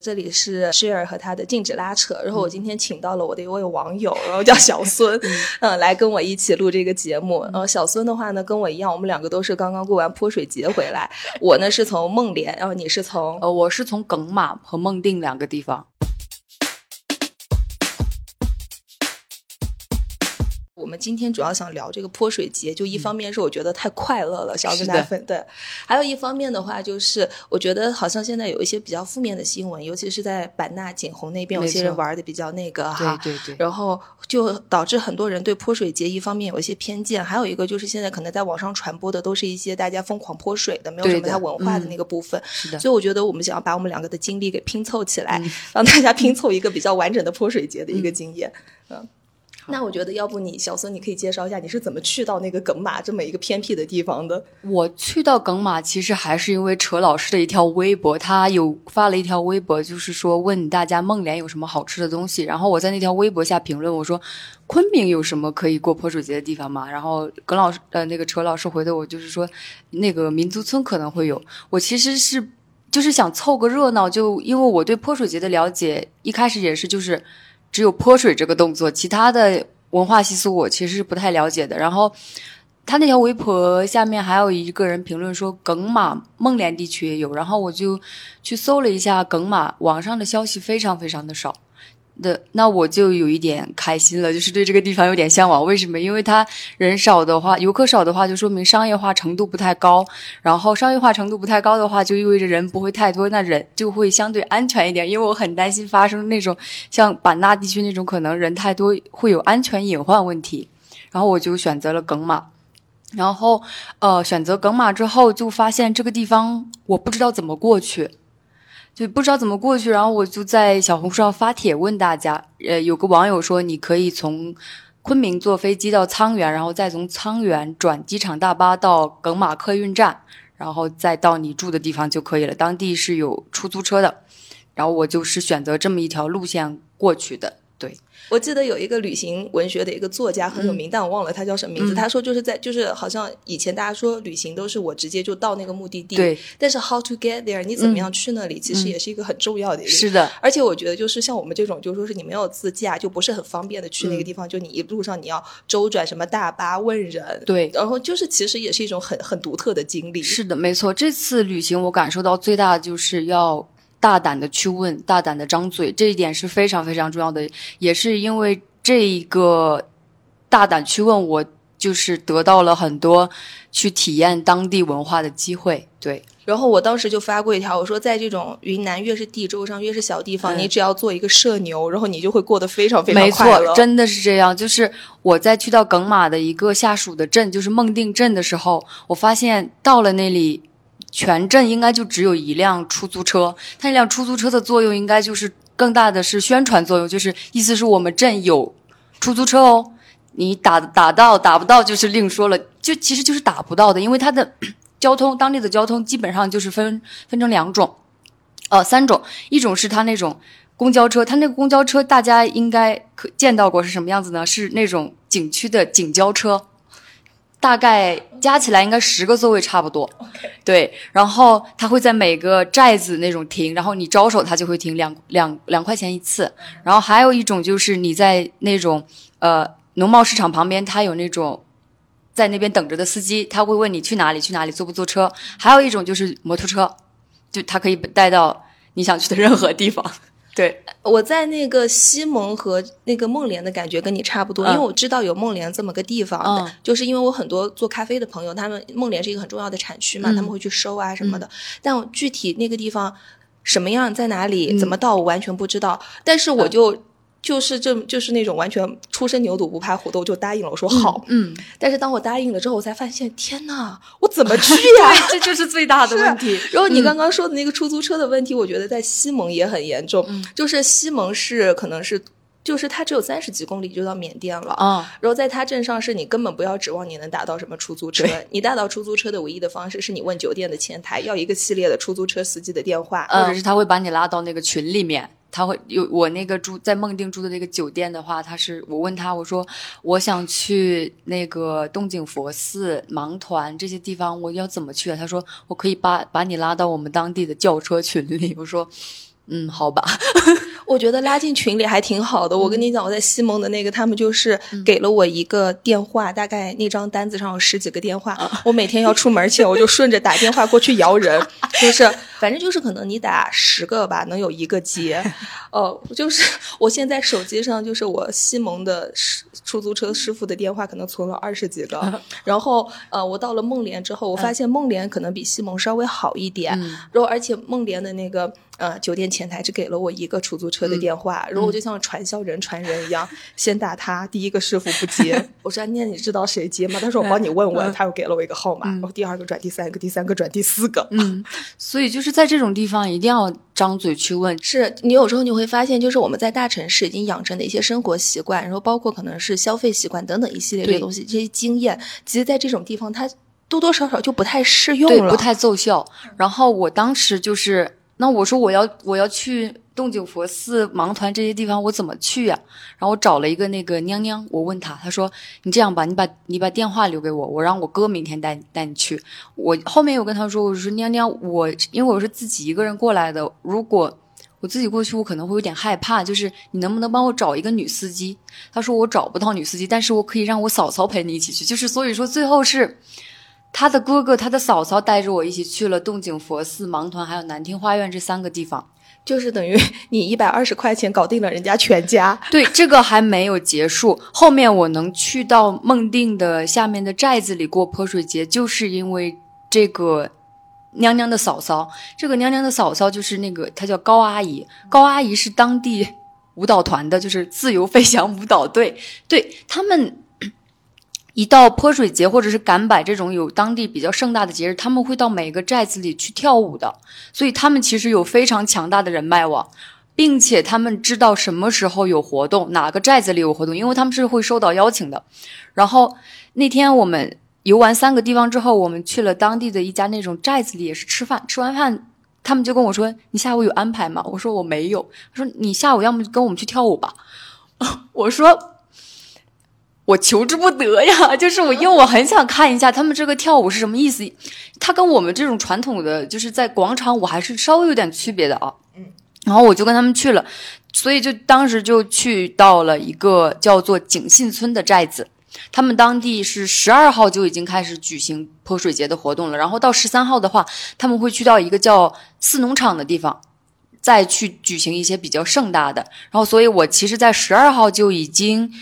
这里是 Share 和他的禁止拉扯，然后我今天请到了我的一位网友，然后叫小孙，嗯，来跟我一起录这个节目。然后小孙的话呢，跟我一样，我们两个都是刚刚过完泼水节回来。我呢是从孟连，然后你是从呃，我是从耿马和孟定两个地方。们今天主要想聊这个泼水节，就一方面是我觉得太快乐了，想要跟大家分对；还有一方面的话，就是我觉得好像现在有一些比较负面的新闻，尤其是在版纳景洪那边，有些人玩的比较那个哈，对对对，然后就导致很多人对泼水节一方面有一些偏见，还有一个就是现在可能在网上传播的都是一些大家疯狂泼水的，没有什么太文化的那个部分。是的，所以我觉得我们想要把我们两个的经历给拼凑起来，让大家拼凑一个比较完整的泼水节的一个经验。嗯。那我觉得，要不你小孙，你可以介绍一下你是怎么去到那个耿马这么一个偏僻的地方的？我去到耿马，其实还是因为扯老师的一条微博，他有发了一条微博，就是说问大家孟连有什么好吃的东西。然后我在那条微博下评论，我说昆明有什么可以过泼水节的地方吗？然后耿老师呃那个扯老师回的我就是说那个民族村可能会有。我其实是就是想凑个热闹，就因为我对泼水节的了解一开始也是就是。只有泼水这个动作，其他的文化习俗我其实是不太了解的。然后，他那条微博下面还有一个人评论说，耿马孟连地区也有。然后我就去搜了一下耿马，网上的消息非常非常的少。的那我就有一点开心了，就是对这个地方有点向往。为什么？因为它人少的话，游客少的话，就说明商业化程度不太高。然后商业化程度不太高的话，就意味着人不会太多，那人就会相对安全一点。因为我很担心发生那种像版纳地区那种可能人太多会有安全隐患问题。然后我就选择了耿马。然后呃，选择耿马之后，就发现这个地方我不知道怎么过去。就不知道怎么过去，然后我就在小红书上发帖问大家。呃，有个网友说，你可以从昆明坐飞机到沧源，然后再从沧源转机场大巴到耿马客运站，然后再到你住的地方就可以了。当地是有出租车的，然后我就是选择这么一条路线过去的。对。我记得有一个旅行文学的一个作家很有名，但我忘了他叫什么名字。他说就是在就是好像以前大家说旅行都是我直接就到那个目的地，对。但是 how to get there，你怎么样去那里，其实也是一个很重要的。一个。是的。而且我觉得就是像我们这种，就说是你没有自驾，就不是很方便的去那个地方，就你一路上你要周转什么大巴问人，对。然后就是其实也是一种很很独特的经历。是的，没错。这次旅行我感受到最大的就是要。大胆的去问，大胆的张嘴，这一点是非常非常重要的。也是因为这一个大胆去问，我就是得到了很多去体验当地文化的机会。对，然后我当时就发过一条，我说在这种云南越是地州上越是小地方，你只要做一个社牛，然后你就会过得非常非常快乐。没错，真的是这样。就是我在去到耿马的一个下属的镇，就是孟定镇的时候，我发现到了那里。全镇应该就只有一辆出租车，它那辆出租车的作用应该就是更大的是宣传作用，就是意思是我们镇有出租车哦，你打打到打不到就是另说了，就其实就是打不到的，因为它的 交通当地的交通基本上就是分分成两种，呃三种，一种是它那种公交车，它那个公交车大家应该可见到过是什么样子呢？是那种景区的景交车。大概加起来应该十个座位差不多，对。然后他会在每个寨子那种停，然后你招手他就会停，两两两块钱一次。然后还有一种就是你在那种呃农贸市场旁边，他有那种在那边等着的司机，他会问你去哪里去哪里，坐不坐车。还有一种就是摩托车，就他可以带到你想去的任何地方。对，我在那个西蒙和那个孟连的感觉跟你差不多，因为我知道有孟连这么个地方，就是因为我很多做咖啡的朋友，他们孟连是一个很重要的产区嘛，他们会去收啊什么的。但具体那个地方什么样，在哪里，怎么到，我完全不知道。但是我就。就是这就是那种完全初生牛犊不怕虎的，我就答应了。我说好，嗯。但是当我答应了之后，我才发现，天呐，我怎么去呀？这就是最大的 问题。然后你刚刚说的那个出租车的问题，我觉得在西蒙也很严重。嗯就是西蒙是可能是，就是它只有三十几公里就到缅甸了啊。然后在它镇上，是你根本不要指望你能打到什么出租车。你打到出租车的唯一的方式是你问酒店的前台要一个系列的出租车司机的电话，或者是他会把你拉到那个群里面。他会有我那个住在孟定住的那个酒店的话，他是我问他我说我想去那个洞景佛寺、芒团这些地方，我要怎么去啊？他说我可以把把你拉到我们当地的轿车群里。我说嗯，好吧。我觉得拉进群里还挺好的。我跟你讲，我在西蒙的那个，他们就是给了我一个电话，大概那张单子上有十几个电话。我每天要出门前，我就顺着打电话过去摇人，就是反正就是可能你打十个吧，能有一个接。哦，就是我现在手机上就是我西蒙的出租车师傅的电话，可能存了二十几个。然后呃，我到了孟连之后，我发现孟连可能比西蒙稍微好一点。然后而且孟连的那个。呃，酒店前台只给了我一个出租车的电话，然后我就像传销人传人一样，先打他，第一个师傅不接，我说念你知道谁接吗？他说我帮你问问，他又给了我一个号码，然后第二个转第三个，第三个转第四个。嗯，所以就是在这种地方一定要张嘴去问。是你有时候你会发现，就是我们在大城市已经养成的一些生活习惯，然后包括可能是消费习惯等等一系列的东西，这些经验，其实在这种地方它多多少少就不太适用了，不太奏效。然后我当时就是。那我说我要我要去洞景佛寺、芒团这些地方，我怎么去呀？然后我找了一个那个娘娘，我问她，她说：“你这样吧，你把你把电话留给我，我让我哥明天带你带你去。”我后面又跟她说：“我说娘娘，我因为我是自己一个人过来的，如果我自己过去，我可能会有点害怕。就是你能不能帮我找一个女司机？”她说：“我找不到女司机，但是我可以让我嫂嫂陪你一起去。”就是所以说最后是。他的哥哥、他的嫂嫂带着我一起去了洞景佛寺、盲团还有南厅花苑这三个地方，就是等于 你一百二十块钱搞定了人家全家。对，这个还没有结束，后面我能去到孟定的下面的寨子里过泼水节，就是因为这个娘娘的嫂嫂。这个娘娘的嫂嫂就是那个，她叫高阿姨。高阿姨是当地舞蹈团的，就是自由飞翔舞蹈队，对他们。一到泼水节或者是赶摆这种有当地比较盛大的节日，他们会到每个寨子里去跳舞的，所以他们其实有非常强大的人脉网，并且他们知道什么时候有活动，哪个寨子里有活动，因为他们是会收到邀请的。然后那天我们游完三个地方之后，我们去了当地的一家那种寨子里也是吃饭，吃完饭他们就跟我说：“你下午有安排吗？”我说：“我没有。”他说：“你下午要么跟我们去跳舞吧。” 我说。我求之不得呀，就是我，因为我很想看一下他们这个跳舞是什么意思。它跟我们这种传统的，就是在广场舞还是稍微有点区别的啊。嗯，然后我就跟他们去了，所以就当时就去到了一个叫做景信村的寨子，他们当地是十二号就已经开始举行泼水节的活动了，然后到十三号的话，他们会去到一个叫四农场的地方，再去举行一些比较盛大的。然后，所以我其实，在十二号就已经。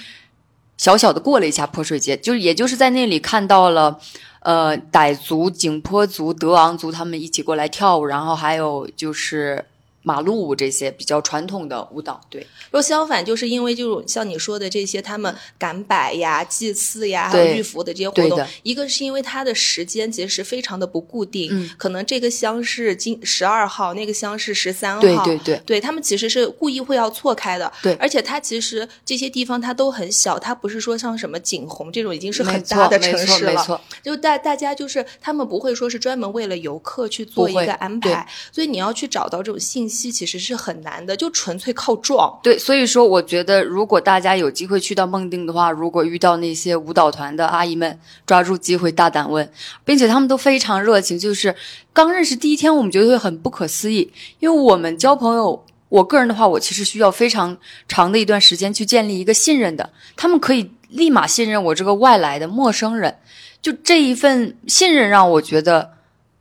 小小的过了一下泼水节，就也就是在那里看到了，呃，傣族、景颇族、德昂族他们一起过来跳舞，然后还有就是。马路舞这些比较传统的舞蹈，对。若相反，就是因为就是像你说的这些，他们赶摆呀、祭祀呀、还有玉佛的这些活动，一个是因为它的时间其实非常的不固定，可能这个乡是今十二号，那个乡是十三号，对对对，对他们其实是故意会要错开的，对。而且它其实这些地方它都很小，它不是说像什么景洪这种已经是很大的城市了，没错，就大大家就是他们不会说是专门为了游客去做一个安排，所以你要去找到这种信息。其实是很难的，就纯粹靠撞。对，所以说我觉得，如果大家有机会去到孟定的话，如果遇到那些舞蹈团的阿姨们，抓住机会大胆问，并且他们都非常热情。就是刚认识第一天，我们觉得会很不可思议，因为我们交朋友，我个人的话，我其实需要非常长的一段时间去建立一个信任的。他们可以立马信任我这个外来的陌生人，就这一份信任让我觉得。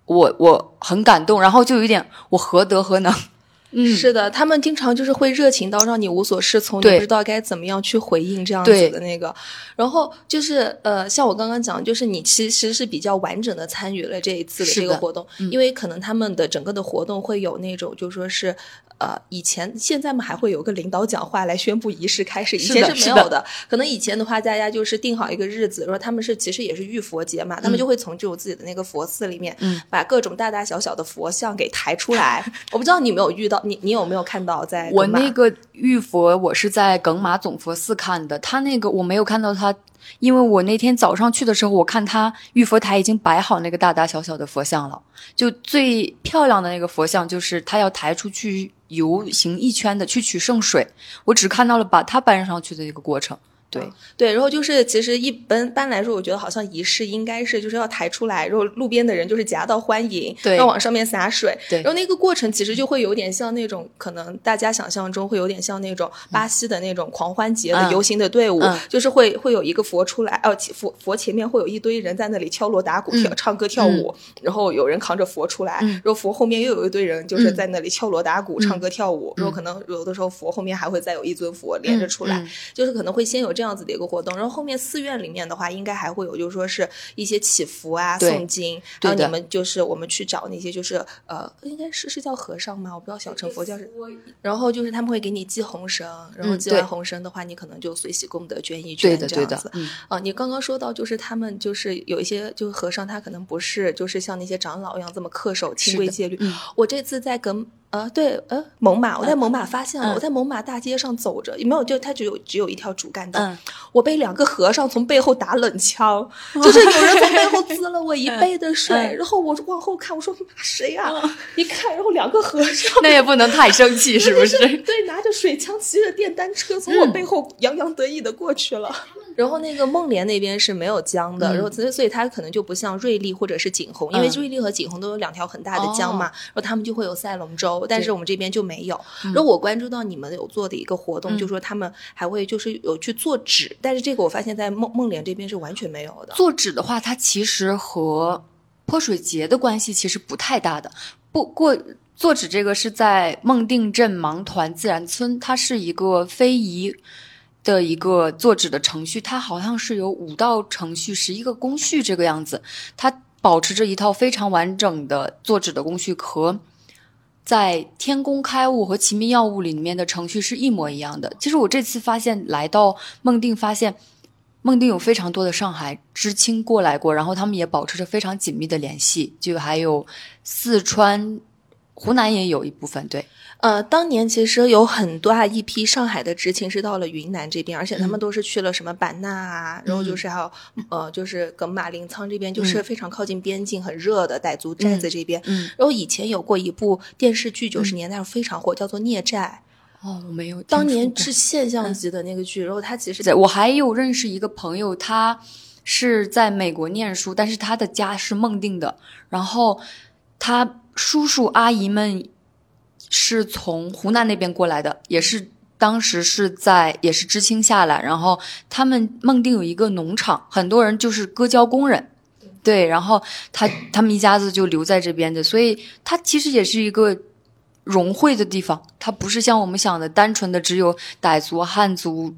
我我很感动，然后就有点我何德何能？嗯，是的，他们经常就是会热情到让你无所适从，你不知道该怎么样去回应这样子的那个。然后就是呃，像我刚刚讲，就是你其实是比较完整的参与了这一次的这个活动，因为可能他们的整个的活动会有那种就说是。呃，以前现在嘛还会有个领导讲话来宣布仪式开始，以前是没有的。可能以前的话，大家就是定好一个日子，说他们是其实也是浴佛节嘛，他们就会从这种自己的那个佛寺里面，嗯把各种大大小小的佛像给抬出来。我不知道你有没有遇到，你你有没有看到在？我那个浴佛，我是在耿马总佛寺看的，他那个我没有看到他。因为我那天早上去的时候，我看他玉佛台已经摆好那个大大小小的佛像了，就最漂亮的那个佛像，就是他要抬出去游行一圈的去取圣水，我只看到了把它搬上去的一个过程。对对，然后就是其实一般般来说，我觉得好像仪式应该是就是要抬出来，然后路边的人就是夹道欢迎，对，要往上面洒水，对，然后那个过程其实就会有点像那种可能大家想象中会有点像那种巴西的那种狂欢节的游行的队伍，就是会会有一个佛出来，哦，佛佛前面会有一堆人在那里敲锣打鼓、跳唱歌跳舞，然后有人扛着佛出来，然后佛后面又有一堆人就是在那里敲锣打鼓、唱歌跳舞，然后可能有的时候佛后面还会再有一尊佛连着出来，就是可能会先有这样子的一个活动，然后后面寺院里面的话，应该还会有，就是说是一些祈福啊、诵经，然后你们就是我们去找那些就是呃，应该是是叫和尚吗？我不知道小乘佛教是，然后就是他们会给你系红绳，然后系完红绳的话，你可能就随喜功德捐一捐这样子。啊，你刚刚说到就是他们就是有一些就是和尚，他可能不是就是像那些长老一样这么恪守清规戒律。我这次在跟。呃，对，呃，猛犸，我在猛犸发现了，我在猛犸大街上走着，也没有？就它只有只有一条主干道，我被两个和尚从背后打冷枪，就是有人从背后 滋了我一背的水，然后我往后看，我说谁啊？一看，然后两个和尚，那也不能太生气，是不是？对，拿着水枪，骑着电单车，从我背后洋洋得意的过去了。然后那个孟连那边是没有江的，然后所以所以它可能就不像瑞丽或者是景洪，因为瑞丽和景洪都有两条很大的江嘛，然后他们就会有赛龙舟，但是我们这边就没有。然后我关注到你们有做的一个活动，就说他们还会就是有去做纸，但是这个我发现在孟孟连这边是完全没有的。做纸的话，它其实和泼水节的关系其实不太大的。不过做纸这个是在孟定镇芒团自然村，它是一个非遗。的一个做纸的程序，它好像是有五道程序，十一个工序这个样子。它保持着一套非常完整的做纸的工序，和在《天工开物》和《奇秘药物》里面的程序是一模一样的。其实我这次发现来到孟定，发现孟定有非常多的上海知青过来过，然后他们也保持着非常紧密的联系。就还有四川、湖南也有一部分对。呃，当年其实有很多啊，一批上海的知青是到了云南这边，而且他们都是去了什么版纳啊，然后就是还有呃，就是耿马临沧这边，就是非常靠近边境、很热的傣族寨子这边。然后以前有过一部电视剧，九十年代非常火，叫做《孽债》。哦，我没有。当年是现象级的那个剧，然后他其实我还有认识一个朋友，他是在美国念书，但是他的家是孟定的，然后他叔叔阿姨们。是从湖南那边过来的，也是当时是在也是知青下来，然后他们孟定有一个农场，很多人就是割胶工人，对，然后他他们一家子就留在这边的，所以它其实也是一个融汇的地方，它不是像我们想的单纯的只有傣族、汉族，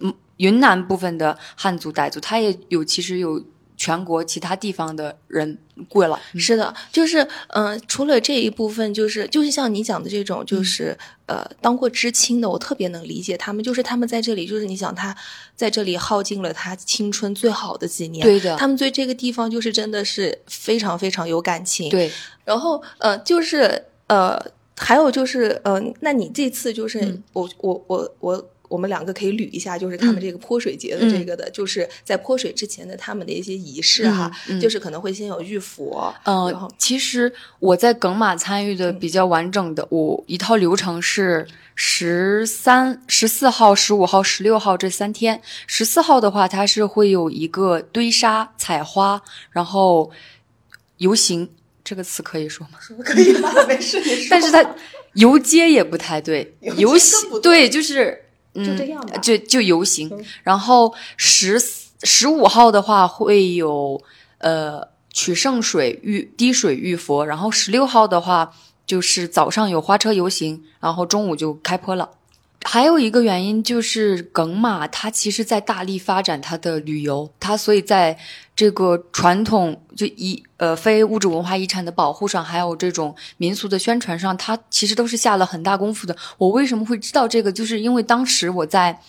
嗯，云南部分的汉族、傣族，它也有其实有。全国其他地方的人过了，是的，就是嗯，除了这一部分，就是就是像你讲的这种，就是呃，当过知青的，我特别能理解他们，就是他们在这里，就是你想他在这里耗尽了他青春最好的几年，对的，他们对这个地方就是真的是非常非常有感情，对，然后呃，就是呃，还有就是呃，那你这次就是我我我我。我们两个可以捋一下，就是他们这个泼水节的这个的，就是在泼水之前的他们的一些仪式哈，就是可能会先有浴佛。嗯，其实我在耿马参与的比较完整的，我一套流程是十三、十四号、十五号、十六号这三天。十四号的话，它是会有一个堆沙、采花，然后游行。这个词可以说吗？可以吧，没事。但是它游街也不太对，游行对就是。就这样吧，就就游行。然后十十五号的话会有呃取圣水浴滴水浴佛，然后十六号的话就是早上有花车游行，然后中午就开坡了。还有一个原因就是耿马，它其实在大力发展它的旅游，它所以在这个传统就遗呃非物质文化遗产的保护上，还有这种民俗的宣传上，它其实都是下了很大功夫的。我为什么会知道这个？就是因为当时我在。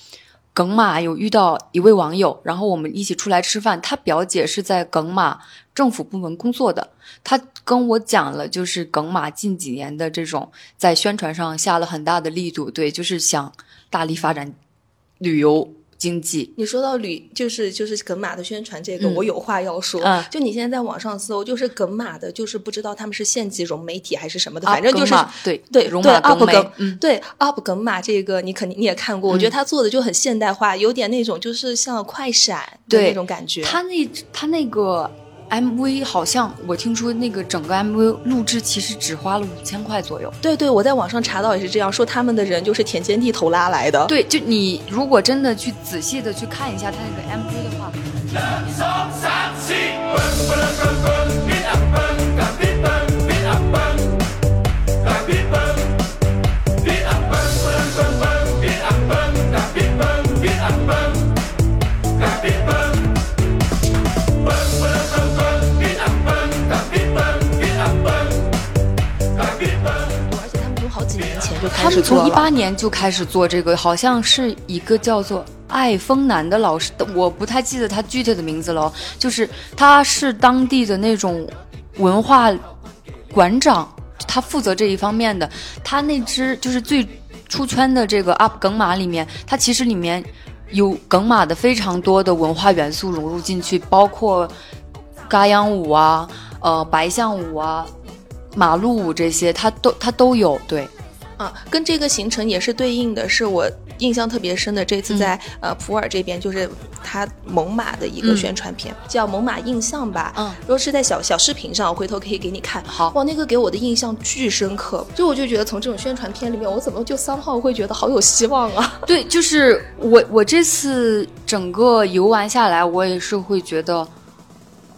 耿马有遇到一位网友，然后我们一起出来吃饭。他表姐是在耿马政府部门工作的，他跟我讲了，就是耿马近几年的这种在宣传上下了很大的力度，对，就是想大力发展旅游，经济。你说到旅，就是就是耿马的宣传这个，我有话要说。就你现在在网上搜，就是耿马的，就是不知道他们是县级融媒体还是什么的，反正就是对对对，up 耿，对 up 耿马这个，你肯定你也看过，我觉得他做的就很现代化，有点那种就是像快闪的那种感觉。他那他那个。MV 好像我听说那个整个 MV 录制其实只花了五千块左右。对对，我在网上查到也是这样说，他们的人就是田间地头拉来的。对，就你如果真的去仔细的去看一下他那个 MV 的话。他们从一八年就开始做这个，好像是一个叫做艾丰南的老师，我不太记得他具体的名字了。就是他是当地的那种文化馆长，他负责这一方面的。他那支就是最出圈的这个 UP 耿马里面，它其实里面有耿马的非常多的文化元素融入进去，包括嘎秧舞啊、呃白象舞啊、马路舞这些，它都它都有。对。啊，跟这个行程也是对应的，是我印象特别深的。这次在呃普洱这边，就是他猛犸的一个宣传片，叫《猛犸印象》吧。嗯，如果是在小小视频上，回头可以给你看。好，哇，那个给我的印象巨深刻。就我就觉得从这种宣传片里面，我怎么就三号会觉得好有希望啊？对，就是我我这次整个游玩下来，我也是会觉得，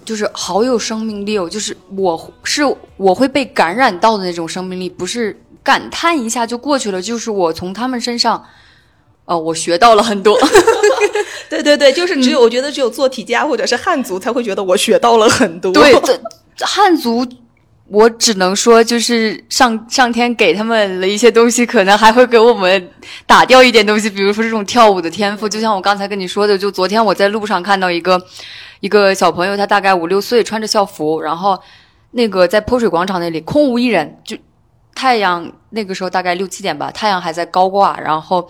就是好有生命力哦。就是我是我会被感染到的那种生命力，不是。感叹一下就过去了，就是我从他们身上，呃，我学到了很多。对对对，就是只有我觉得只有做题家或者是汉族才会觉得我学到了很多。对，汉族我只能说就是上上天给他们了一些东西，可能还会给我们打掉一点东西，比如说这种跳舞的天赋。就像我刚才跟你说的，就昨天我在路上看到一个一个小朋友，他大概五六岁，穿着校服，然后那个在泼水广场那里空无一人，就。太阳那个时候大概六七点吧，太阳还在高挂，然后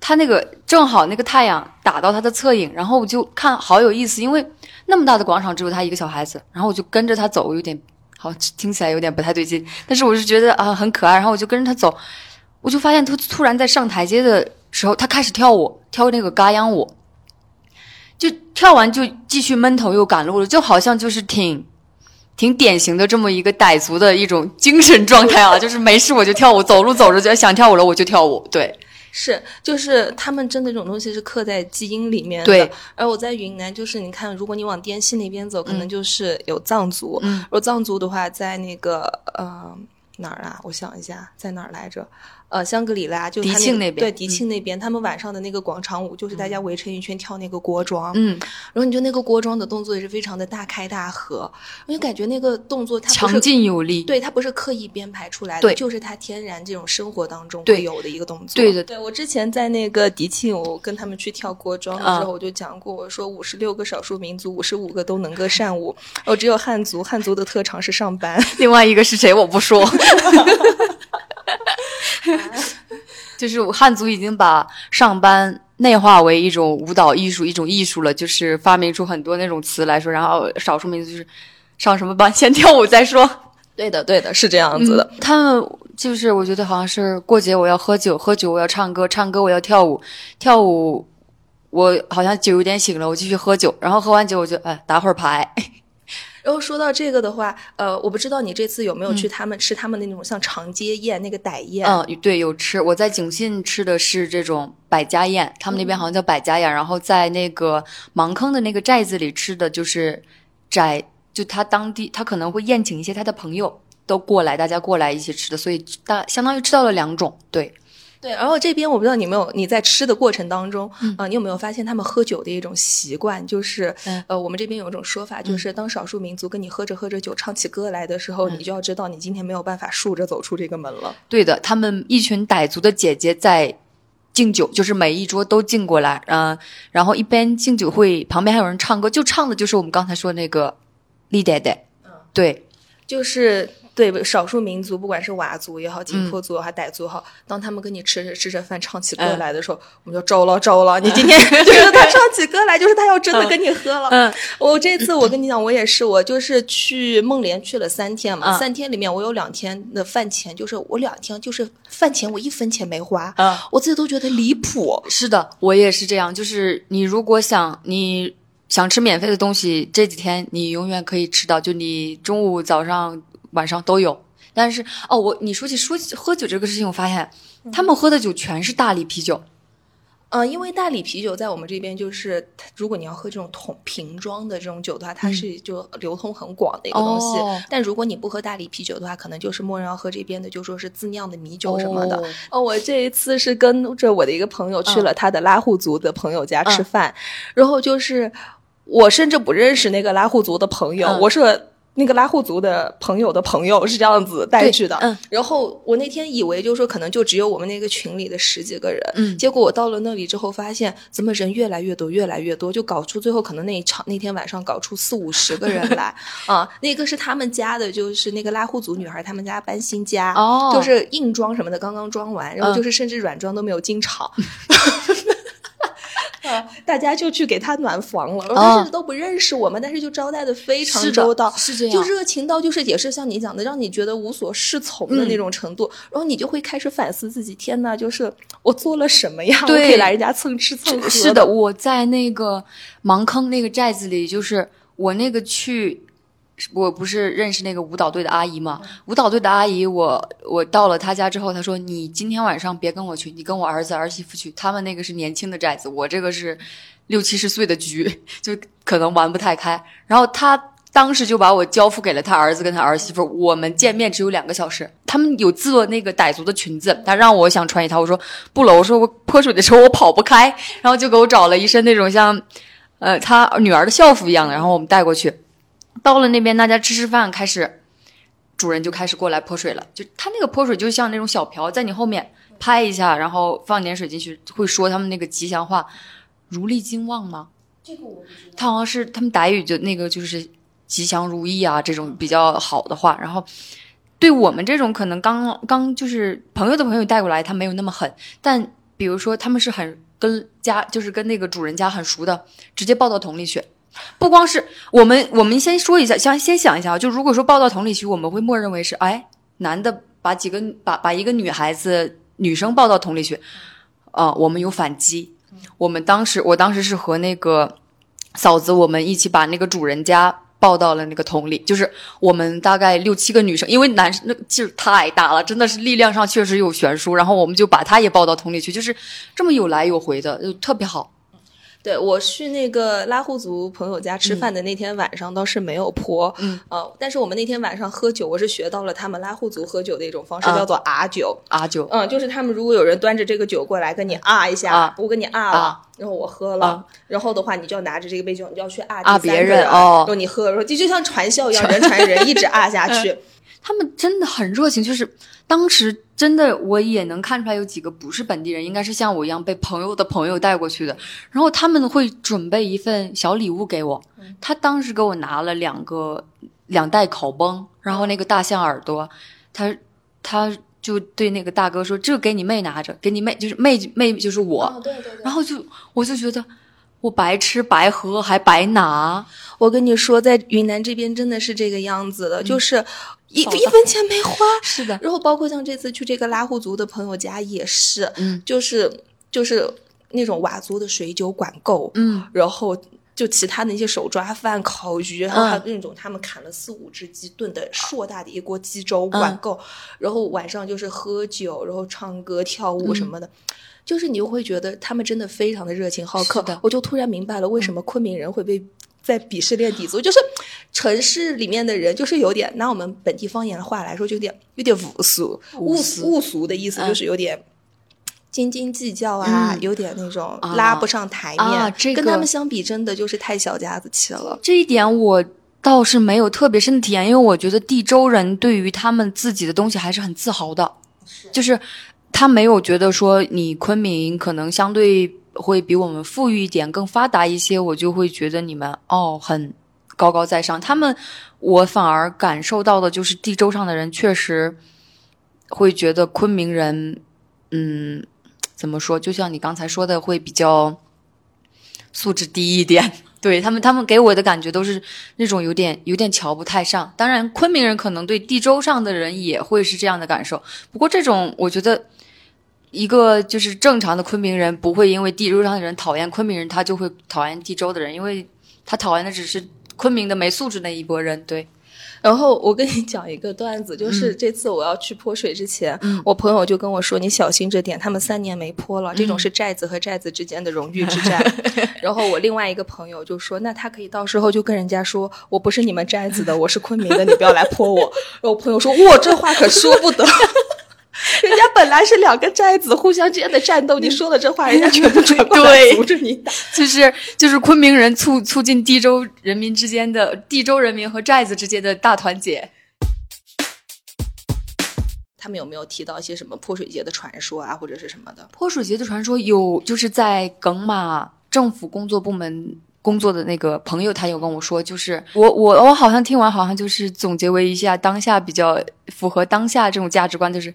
他那个正好那个太阳打到他的侧影，然后我就看好有意思，因为那么大的广场只有他一个小孩子，然后我就跟着他走，有点好听起来有点不太对劲，但是我是觉得啊很可爱，然后我就跟着他走，我就发现他突然在上台阶的时候，他开始跳舞，跳那个嘎秧舞，就跳完就继续闷头又赶路了，就好像就是挺。挺典型的这么一个傣族的一种精神状态啊，就是没事我就跳舞，走路走着就想跳舞了我就跳舞。对，是，就是他们真的这种东西是刻在基因里面的。对，而我在云南，就是你看，如果你往滇西那边走，可能就是有藏族。嗯，如果藏族的话，在那个呃哪儿啊？我想一下，在哪儿来着？呃，香格里拉就迪庆那边，对迪庆那边，他们晚上的那个广场舞就是大家围成一圈跳那个锅庄，嗯，然后你就那个锅庄的动作也是非常的大开大合，我就感觉那个动作它强劲有力，对，它不是刻意编排出来的，对，就是它天然这种生活当中会有的一个动作，对的，对我之前在那个迪庆，我跟他们去跳锅庄的时候，我就讲过，我说五十六个少数民族，五十五个都能歌善舞，哦，只有汉族，汉族的特长是上班，另外一个是谁我不说。就是汉族已经把上班内化为一种舞蹈艺术，一种艺术了。就是发明出很多那种词来说，然后少数民族就是上什么班，先跳舞再说。对的，对的，是这样子的。他们就是我觉得好像是过节我要喝酒，喝酒我要唱歌，唱歌我要跳舞，跳舞我好像酒有点醒了，我继续喝酒，然后喝完酒我就哎打会儿牌。然后说到这个的话，呃，我不知道你这次有没有去他们吃他们那种像长街宴那个傣宴？嗯，对，有吃。我在景信吃的是这种百家宴，他们那边好像叫百家宴。然后在那个芒坑的那个寨子里吃的就是寨，就他当地他可能会宴请一些他的朋友都过来，大家过来一起吃的，所以大相当于吃到了两种，对。对，然后这边我不知道你没有你在吃的过程当中，啊，你有没有发现他们喝酒的一种习惯？就是，呃，我们这边有一种说法，就是当少数民族跟你喝着喝着酒唱起歌来的时候，你就要知道你今天没有办法竖着走出这个门了。对的，他们一群傣族的姐姐在敬酒，就是每一桌都敬过来，嗯，然后一边敬酒会旁边还有人唱歌，就唱的就是我们刚才说那个李代代，嗯，对。就是对少数民族，不管是佤族也好，景颇族也好，傣族也好，当他们跟你吃着吃着饭唱起歌来的时候，我们就招了招了。你今天 就是 他唱起歌来，就是他要真的跟你喝了。嗯，我这次我跟你讲，我也是，我就是去孟连去了三天嘛，三天里面我有两天的饭钱，就是我两天就是饭钱我一分钱没花，我自己都觉得离谱。是的，我也是这样，就是你如果想你。想吃免费的东西，这几天你永远可以吃到，就你中午、早上、晚上都有。但是哦，我你说起说喝酒这个事情，我发现他们喝的酒全是大理啤酒。嗯，因为大理啤酒在我们这边就是，如果你要喝这种桶瓶装的这种酒的话，它是就流通很广的一个东西。但如果你不喝大理啤酒的话，可能就是默认要喝这边的，就说是自酿的米酒什么的。哦，我这一次是跟着我的一个朋友去了他的拉祜族的朋友家吃饭，然后就是。我甚至不认识那个拉祜族的朋友，我是那个拉祜族的朋友的朋友，是这样子带去的。嗯，然后我那天以为就是说可能就只有我们那个群里的十几个人，嗯，结果我到了那里之后发现怎么人越来越多，越来越多，就搞出最后可能那一场那天晚上搞出四五十个人来 啊。那个是他们家的，就是那个拉祜族女孩，他们家搬新家，哦，就是硬装什么的刚刚装完，然后就是甚至软装都没有进场。大家就去给他暖房了，他甚至都不认识我们，但是就招待的非常周到，是这样，就热情到就是也是像你讲的，让你觉得无所适从的那种程度，然后你就会开始反思自己，天呐，就是我做了什么呀？我可以来人家蹭吃蹭喝。是的，我在那个盲坑那个寨子里，就是我那个去。我不是认识那个舞蹈队的阿姨吗？舞蹈队的阿姨，我我到了她家之后，她说：“你今天晚上别跟我去，你跟我儿子儿媳妇去。他们那个是年轻的寨子，我这个是六七十岁的局，就可能玩不太开。”然后她当时就把我交付给了他儿子跟他儿媳妇。我们见面只有两个小时，他们有自作那个傣族的裙子，他让我想穿一套，我说不了，我说我泼水的时候我跑不开，然后就给我找了一身那种像呃他女儿的校服一样的，然后我们带过去。到了那边，大家吃吃饭，开始主人就开始过来泼水了。就他那个泼水，就像那种小瓢，在你后面拍一下，然后放点水进去，会说他们那个吉祥话，“如历金旺”吗？这个我不知道。他好像是他们傣语就那个就是吉祥如意啊，这种比较好的话。然后对我们这种可能刚刚就是朋友的朋友带过来，他没有那么狠。但比如说他们是很跟家，就是跟那个主人家很熟的，直接抱到桶里去。不光是我们，我们先说一下，先先想一下啊，就如果说抱到桶里去，我们会默认为是，哎，男的把几个把把一个女孩子女生抱到桶里去，啊，我们有反击。我们当时，我当时是和那个嫂子，我们一起把那个主人家抱到了那个桶里，就是我们大概六七个女生，因为男生那劲儿太大了，真的是力量上确实有悬殊，然后我们就把他也抱到桶里去，就是这么有来有回的，就特别好。对我去那个拉祜族朋友家吃饭的那天晚上倒是没有泼，嗯，呃，但是我们那天晚上喝酒，我是学到了他们拉祜族喝酒的一种方式，叫做啊酒，啊酒，嗯，就是他们如果有人端着这个酒过来跟你啊一下，我跟你啊了，然后我喝了，然后的话你就要拿着这个杯酒，你就要去啊啊别人哦，然后你喝，然后就就像传销一样，人传人，一直啊下去。他们真的很热情，就是当时真的我也能看出来有几个不是本地人，应该是像我一样被朋友的朋友带过去的。然后他们会准备一份小礼物给我，他当时给我拿了两个两袋烤崩，然后那个大象耳朵，他他就对那个大哥说：“这给你妹拿着，给你妹就是妹妹就是我。”对对对。然后就我就觉得我白吃白喝还白拿。我跟你说，在云南这边真的是这个样子的，就是一一分钱没花。是的，然后包括像这次去这个拉祜族的朋友家也是，嗯，就是就是那种佤族的水酒管够，嗯，然后就其他的那些手抓饭、烤鱼，然后还有那种他们砍了四五只鸡炖的硕大的一锅鸡粥管够，然后晚上就是喝酒，然后唱歌跳舞什么的，就是你就会觉得他们真的非常的热情好客。我就突然明白了为什么昆明人会被。在鄙视链底座，就是城市里面的人，就是有点拿我们本地方言的话来说，就有点有点无俗，无无俗的意思，就是有点斤斤计较啊，有点那种拉不上台面。这跟他们相比，真的就是太小家子气了。这一点我倒是没有特别深的体验，因为我觉得地州人对于他们自己的东西还是很自豪的，就是他没有觉得说你昆明可能相对。会比我们富裕一点，更发达一些，我就会觉得你们哦，很高高在上。他们，我反而感受到的就是地州上的人确实会觉得昆明人，嗯，怎么说？就像你刚才说的，会比较素质低一点。对他们，他们给我的感觉都是那种有点有点瞧不太上。当然，昆明人可能对地州上的人也会是这样的感受。不过，这种我觉得。一个就是正常的昆明人，不会因为地州上的人讨厌昆明人，他就会讨厌地州的人，因为他讨厌的只是昆明的没素质那一波人。对。然后我跟你讲一个段子，就是这次我要去泼水之前，我朋友就跟我说：“你小心着点，他们三年没泼了，这种是寨子和寨子之间的荣誉之战。”然后我另外一个朋友就说：“那他可以到时候就跟人家说，我不是你们寨子的，我是昆明的，你不要来泼我。”然后我朋友说：“哇，这话可说不得。”人家本来是两个寨子互相之间的战斗，你说了这话，人家全部转过来扶着你打。就是就是昆明人促促进地州人民之间的地州人民和寨子之间的大团结。他们有没有提到一些什么泼水节的传说啊，或者是什么的？泼水节的传说有，就是在耿马政府工作部门工作的那个朋友，他有跟我说，就是我我我好像听完，好像就是总结为一下当下比较符合当下这种价值观，就是。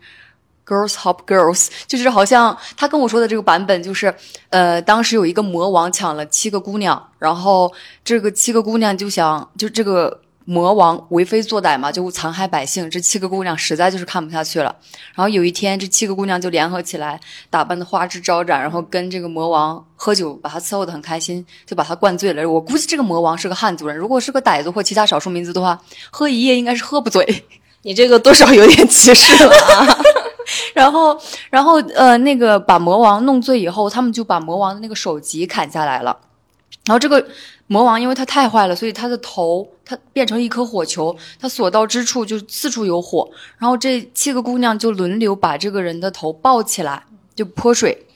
Girls Hop Girls，就是好像他跟我说的这个版本，就是呃，当时有一个魔王抢了七个姑娘，然后这个七个姑娘就想，就这个魔王为非作歹嘛，就残害百姓。这七个姑娘实在就是看不下去了，然后有一天，这七个姑娘就联合起来，打扮的花枝招展，然后跟这个魔王喝酒，把他伺候的很开心，就把他灌醉了。我估计这个魔王是个汉族人，如果是个傣族或其他少数民族的话，喝一夜应该是喝不醉。你这个多少有点歧视了啊。然后，然后，呃，那个把魔王弄醉以后，他们就把魔王的那个首级砍下来了。然后这个魔王因为他太坏了，所以他的头他变成一颗火球，他所到之处就四处有火。然后这七个姑娘就轮流把这个人的头抱起来，就泼水。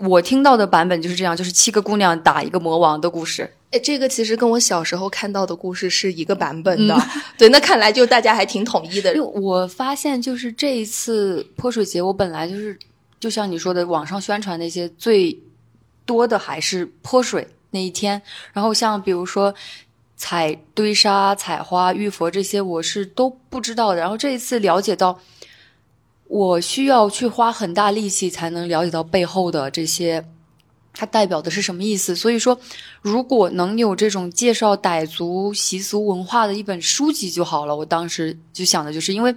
我听到的版本就是这样，就是七个姑娘打一个魔王的故事。哎，这个其实跟我小时候看到的故事是一个版本的。对，那看来就大家还挺统一的。我发现就是这一次泼水节，我本来就是，就像你说的，网上宣传那些最多的还是泼水那一天。然后像比如说采堆沙、采花、浴佛这些，我是都不知道的。然后这一次了解到，我需要去花很大力气才能了解到背后的这些。它代表的是什么意思？所以说，如果能有这种介绍傣族习俗文化的一本书籍就好了。我当时就想的就是，因为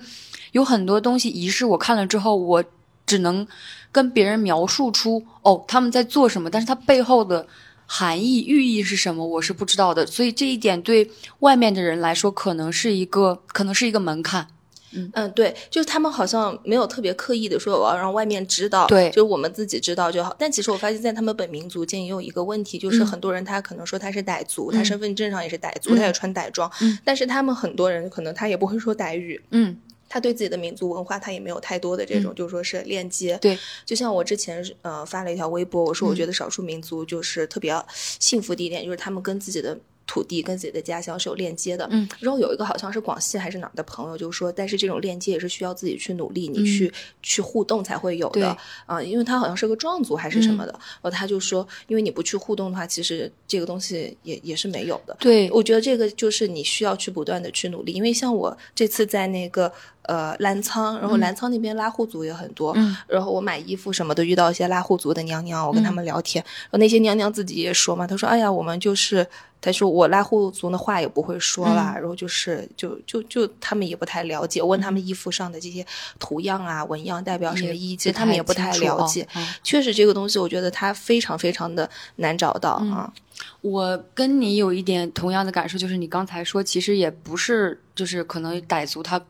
有很多东西仪式，我看了之后，我只能跟别人描述出哦他们在做什么，但是它背后的含义寓意是什么，我是不知道的。所以这一点对外面的人来说，可能是一个可能是一个门槛。嗯。对，就是他们好像没有特别刻意的说我要让外面知道，对，就我们自己知道就好。但其实我发现，在他们本民族间也有一个问题，就是很多人他可能说他是傣族，他身份证上也是傣族，他也穿傣装，但是他们很多人可能他也不会说傣语，嗯，他对自己的民族文化他也没有太多的这种，就是说是链接。对，就像我之前呃发了一条微博，我说我觉得少数民族就是特别幸福的一点，就是他们跟自己的。土地跟自己的家乡是有链接的，嗯，然后有一个好像是广西还是哪儿的朋友就说，但是这种链接也是需要自己去努力，你去去互动才会有的，啊，因为他好像是个壮族还是什么的，然后他就说，因为你不去互动的话，其实这个东西也也是没有的。对，我觉得这个就是你需要去不断的去努力，因为像我这次在那个。呃，澜沧，然后澜沧那边拉祜族也很多，然后我买衣服什么的遇到一些拉祜族的娘娘，我跟他们聊天，然后那些娘娘自己也说嘛，她说，哎呀，我们就是，她说我拉祜族的话也不会说啦，然后就是就就就他们也不太了解，问他们衣服上的这些图样啊纹样代表什么意义，其实他们也不太了解，确实这个东西我觉得它非常非常的难找到啊。我跟你有一点同样的感受，就是你刚才说，其实也不是，就是可能傣族他。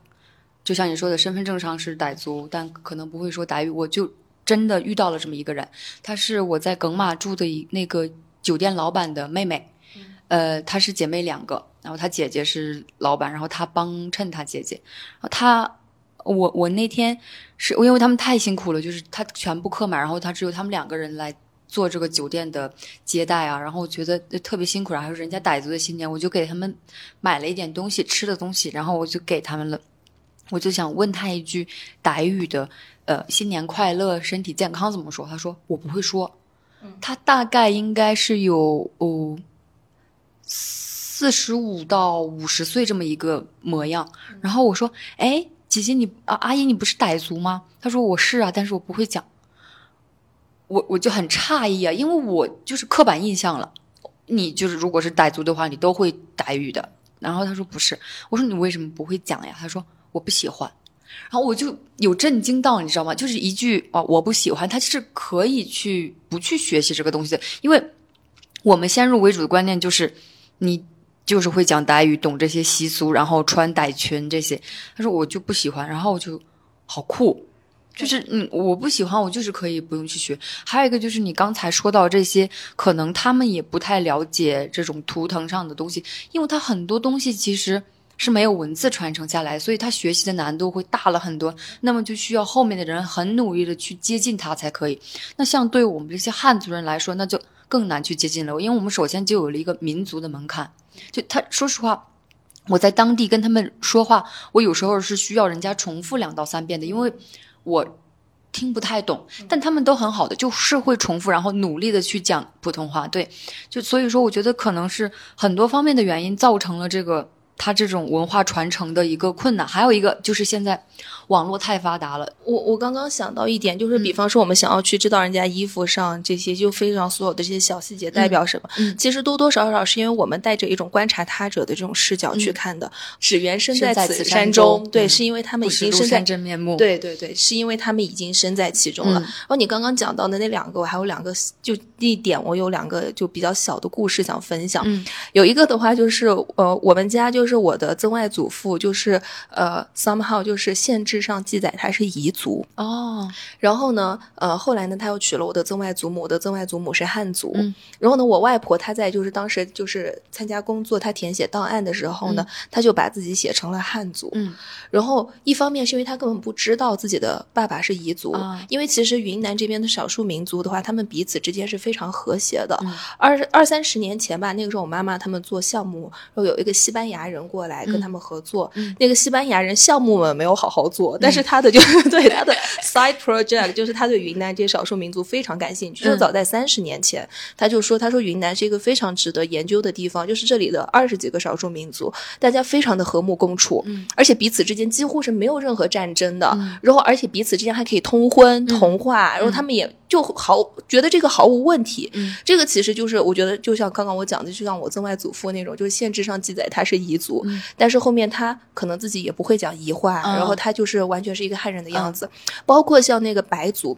就像你说的，身份证上是傣族，但可能不会说傣语。我就真的遇到了这么一个人，她是我在耿马住的一那个酒店老板的妹妹，呃，她是姐妹两个，然后她姐姐是老板，然后她帮衬她姐姐。她，我我那天是因为他们太辛苦了，就是他全部客满，然后他只有他们两个人来做这个酒店的接待啊，然后我觉得特别辛苦，然后人家傣族的新年，我就给他们买了一点东西吃的东西，然后我就给他们了。我就想问他一句傣语的，呃，新年快乐，身体健康怎么说？他说我不会说，他大概应该是有哦四十五到五十岁这么一个模样。然后我说：“哎，姐姐你啊，阿姨你不是傣族吗？”他说：“我是啊，但是我不会讲。”我我就很诧异啊，因为我就是刻板印象了。你就是如果是傣族的话，你都会傣语的。然后他说不是，我说你为什么不会讲呀？他说我不喜欢。然后我就有震惊到，你知道吗？就是一句啊，我不喜欢，他是可以去不去学习这个东西的，因为我们先入为主的观念就是你就是会讲傣语，懂这些习俗，然后穿傣裙这些。他说我就不喜欢，然后我就好酷。就是嗯，我不喜欢，我就是可以不用去学。还有一个就是你刚才说到这些，可能他们也不太了解这种图腾上的东西，因为他很多东西其实是没有文字传承下来，所以他学习的难度会大了很多。那么就需要后面的人很努力的去接近他才可以。那像对我们这些汉族人来说，那就更难去接近了，因为我们首先就有了一个民族的门槛。就他说实话，我在当地跟他们说话，我有时候是需要人家重复两到三遍的，因为。我听不太懂，但他们都很好的，就是会重复，然后努力的去讲普通话。对，就所以说，我觉得可能是很多方面的原因造成了这个他这种文化传承的一个困难。还有一个就是现在。网络太发达了，我我刚刚想到一点，就是比方说我们想要去知道人家衣服上这些就非常所有的这些小细节代表什么，其实多多少少是因为我们带着一种观察他者的这种视角去看的。只缘身在此山中，对，是因为他们已经身在真面目，对对对，是因为他们已经身在其中了。然后你刚刚讲到的那两个，我还有两个，就一点我有两个就比较小的故事想分享。有一个的话就是，呃，我们家就是我的曾外祖父，就是呃，somehow 就是限制。上记载他是彝族。哦，然后呢，呃，后来呢，他又娶了我的曾外祖母，我的曾外祖母是汉族，然后呢，我外婆她在就是当时就是参加工作，她填写档案的时候呢，她就把自己写成了汉族，嗯，然后一方面是因为她根本不知道自己的爸爸是彝族，因为其实云南这边的少数民族的话，他们彼此之间是非常和谐的，二二三十年前吧，那个时候我妈妈他们做项目，然后有一个西班牙人过来跟他们合作，那个西班牙人项目们没有好好做。但是他的就是 对他的 side project，就是他对云南这些少数民族非常感兴趣。就早在三十年前，他就说：“他说云南是一个非常值得研究的地方，就是这里的二十几个少数民族，大家非常的和睦共处，而且彼此之间几乎是没有任何战争的。然后，而且彼此之间还可以通婚同化，然后他们也就毫觉得这个毫无问题。这个其实就是我觉得，就像刚刚我讲的，就像我曾外祖父那种，就是县志上记载他是彝族，但是后面他可能自己也不会讲彝话，然后他就是。”完全是一个汉人的样子，包括像那个白族。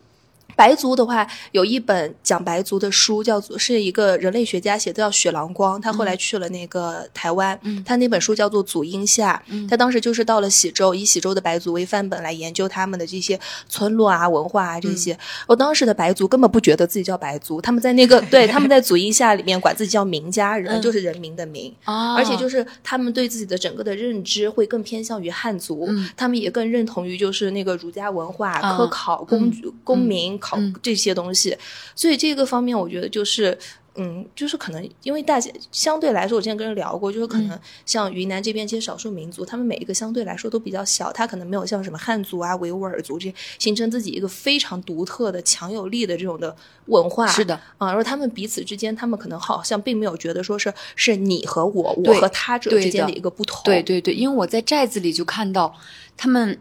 白族的话，有一本讲白族的书，叫做是一个人类学家写的，叫雪狼光。他后来去了那个台湾，他那本书叫做《祖英下》。他当时就是到了喜洲，以喜洲的白族为范本来研究他们的这些村落啊、文化啊这些。我当时的白族根本不觉得自己叫白族，他们在那个 对他们在《祖荫下》里面管自己叫名家人，就是人民的民。而且就是他们对自己的整个的认知会更偏向于汉族，他们也更认同于就是那个儒家文化、科考、公公民。这些东西，所以这个方面我觉得就是，嗯，就是可能因为大家相对来说，我之前跟人聊过，就是可能像云南这边这些少数民族，他们每一个相对来说都比较小，他可能没有像什么汉族啊、维吾尔族这些形成自己一个非常独特的、强有力的这种的文化。是的，啊，然后他们彼此之间，他们可能好像并没有觉得说是是你和我，我和他者之间的一个不同。对对对，因为我在寨子里就看到他们。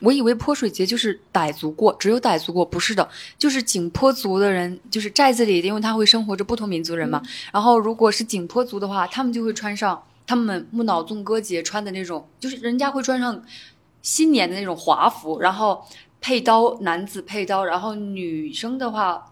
我以为泼水节就是傣族过，只有傣族过，不是的，就是景颇族的人，就是寨子里，因为他会生活着不同民族人嘛。然后如果是景颇族的话，他们就会穿上他们木脑纵歌节穿的那种，就是人家会穿上新年的那种华服，然后配刀，男子配刀，然后女生的话，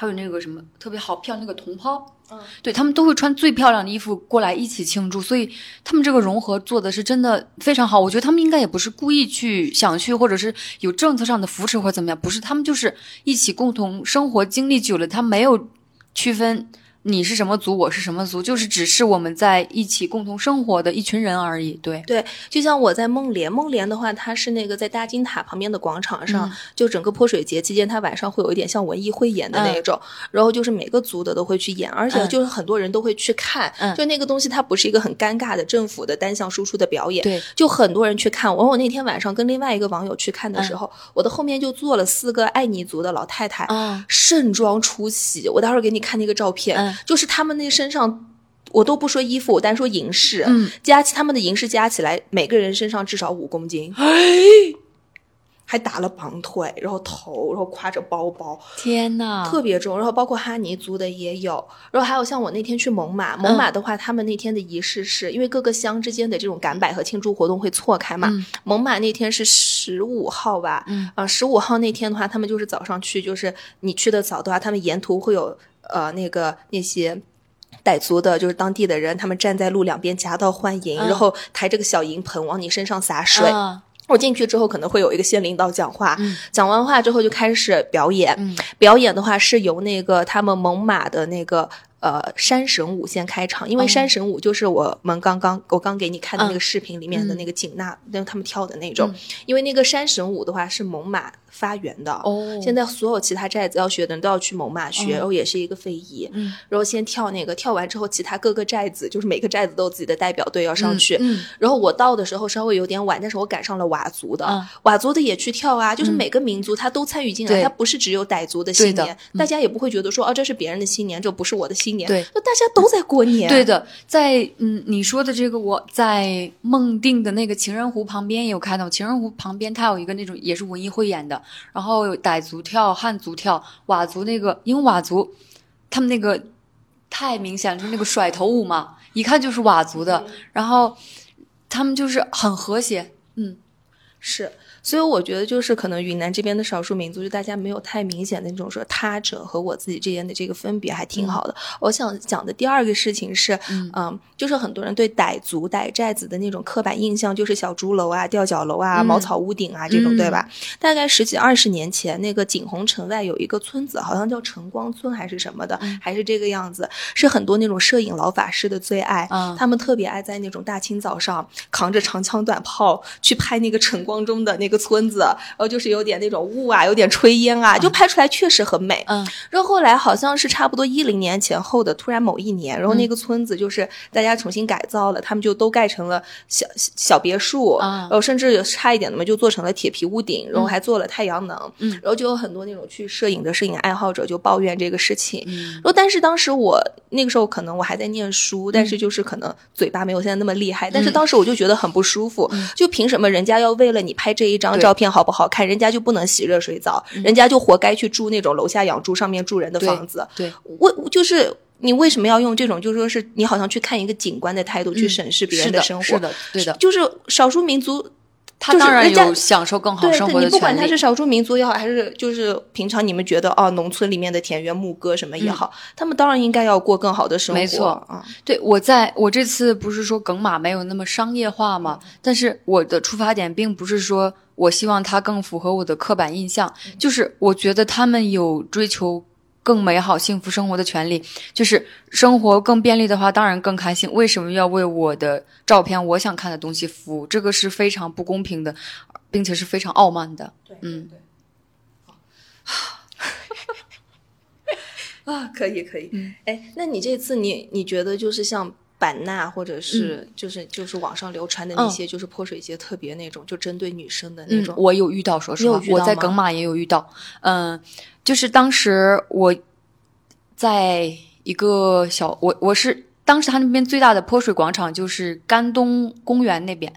还有那个什么特别好漂亮那个铜袍。对他们都会穿最漂亮的衣服过来一起庆祝，所以他们这个融合做的是真的非常好。我觉得他们应该也不是故意去想去，或者是有政策上的扶持或者怎么样，不是，他们就是一起共同生活，经历久了，他没有区分。你是什么族，我是什么族，就是只是我们在一起共同生活的一群人而已。对对，就像我在梦莲，梦莲的话，它是那个在大金塔旁边的广场上，就整个泼水节期间，它晚上会有一点像文艺汇演的那种，然后就是每个族的都会去演，而且就是很多人都会去看，就那个东西它不是一个很尴尬的政府的单向输出的表演，对，就很多人去看。我我那天晚上跟另外一个网友去看的时候，我的后面就坐了四个爱尼族的老太太，盛装出席。我待会儿给你看那个照片。就是他们那身上我都不说衣服，我单说银饰，嗯，加起他们的银饰加起来，每个人身上至少五公斤。还打了绑腿，然后头，然后挎着包包，天呐，特别重。然后包括哈尼族的也有，然后还有像我那天去蒙马，蒙马的话，他们那天的仪式是因为各个乡之间的这种赶摆和庆祝活动会错开嘛。蒙马那天是十五号吧？嗯啊，十五号那天的话，他们就是早上去，就是你去的早的话，他们沿途会有呃那个那些。傣族的，就是当地的人，他们站在路两边夹道欢迎，然后抬着个小银盆往你身上洒水。我进去之后可能会有一个县领导讲话，讲完话之后就开始表演。表演的话是由那个他们猛马的那个呃山神舞先开场，因为山神舞就是我们刚刚我刚给你看的那个视频里面的那个景娜，那他们跳的那种。因为那个山神舞的话是蒙马。发源的哦，现在所有其他寨子要学的人都要去蒙马学，然后也是一个非遗，嗯，然后先跳那个，跳完之后，其他各个寨子就是每个寨子都有自己的代表队要上去，嗯，然后我到的时候稍微有点晚，但是我赶上了佤族的，佤族的也去跳啊，就是每个民族他都参与进来，他不是只有傣族的新年，大家也不会觉得说哦这是别人的新年，这不是我的新年，对，那大家都在过年，对的，在嗯你说的这个我在孟定的那个情人湖旁边也有看到，情人湖旁边它有一个那种也是文艺汇演的，然后。傣族跳、汉族跳、佤族那个，因为佤族他们那个太明显了，就是那个甩头舞嘛，一看就是佤族的。然后他们就是很和谐，嗯，是。所以我觉得就是可能云南这边的少数民族，就大家没有太明显的那种说他者和我自己之间的这个分别，还挺好的。我想讲的第二个事情是，嗯，就是很多人对傣族傣寨子的那种刻板印象，就是小竹楼啊、吊脚楼啊、茅草屋顶啊这种，对吧？大概十几二十年前，那个景洪城外有一个村子，好像叫晨光村还是什么的，还是这个样子，是很多那种摄影老法师的最爱。他们特别爱在那种大清早上扛着长枪短炮去拍那个晨光中的那。一个村子，然后就是有点那种雾啊，有点炊烟啊，就拍出来确实很美。嗯，然后后来好像是差不多一零年前后的，突然某一年，然后那个村子就是大家重新改造了，他们就都盖成了小小别墅，然后甚至有差一点的嘛，就做成了铁皮屋顶，然后还做了太阳能。嗯，然后就有很多那种去摄影的摄影爱好者就抱怨这个事情。嗯，然后但是当时我那个时候可能我还在念书，但是就是可能嘴巴没有现在那么厉害，但是当时我就觉得很不舒服，就凭什么人家要为了你拍这一。张照片好不好看？人家就不能洗热水澡，人家就活该去住那种楼下养猪、上面住人的房子。对，为就是你为什么要用这种，就说是你好像去看一个景观的态度去审视别人的生活？是的，对的，就是少数民族。他当然有享受更好生活的你不管他是少数民族也好，还是就是平常你们觉得哦，农村里面的田园牧歌什么也好，他们当然应该要过更好的生活。没错啊，对我在我这次不是说耿马没有那么商业化嘛？但是我的出发点并不是说我希望它更符合我的刻板印象，就是我觉得他们有追求。更美好、幸福生活的权利，就是生活更便利的话，当然更开心。为什么要为我的照片、我想看的东西服务？这个是非常不公平的，并且是非常傲慢的。对，嗯，对。啊，可以，可以。嗯，哎，那你这次你你觉得就是像版纳，或者是就是就是网上流传的那些，就是泼水节特别那种，就针对女生的那种，我有遇到，说实话，我在耿马也有遇到，嗯。就是当时我在一个小我我是当时他那边最大的泼水广场就是甘东公园那边，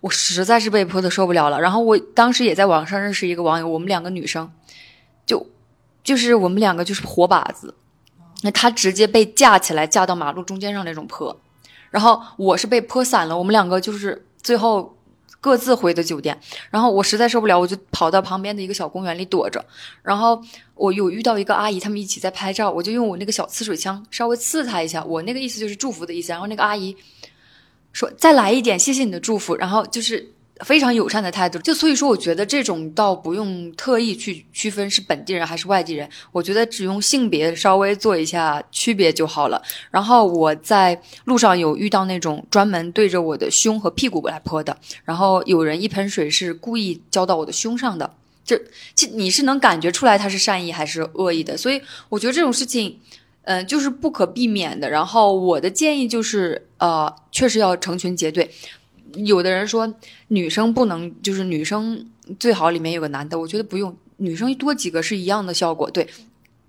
我实在是被泼的受不了了。然后我当时也在网上认识一个网友，我们两个女生就就是我们两个就是活靶子，那他直接被架起来架到马路中间上那种泼，然后我是被泼散了，我们两个就是最后。各自回的酒店，然后我实在受不了，我就跑到旁边的一个小公园里躲着。然后我有遇到一个阿姨，他们一起在拍照，我就用我那个小刺水枪稍微刺她一下，我那个意思就是祝福的意思。然后那个阿姨说：“再来一点，谢谢你的祝福。”然后就是。非常友善的态度，就所以说，我觉得这种倒不用特意去区分是本地人还是外地人，我觉得只用性别稍微做一下区别就好了。然后我在路上有遇到那种专门对着我的胸和屁股来泼的，然后有人一盆水是故意浇到我的胸上的，这这你是能感觉出来他是善意还是恶意的，所以我觉得这种事情，嗯，就是不可避免的。然后我的建议就是，呃，确实要成群结队。有的人说女生不能，就是女生最好里面有个男的，我觉得不用，女生多几个是一样的效果。对，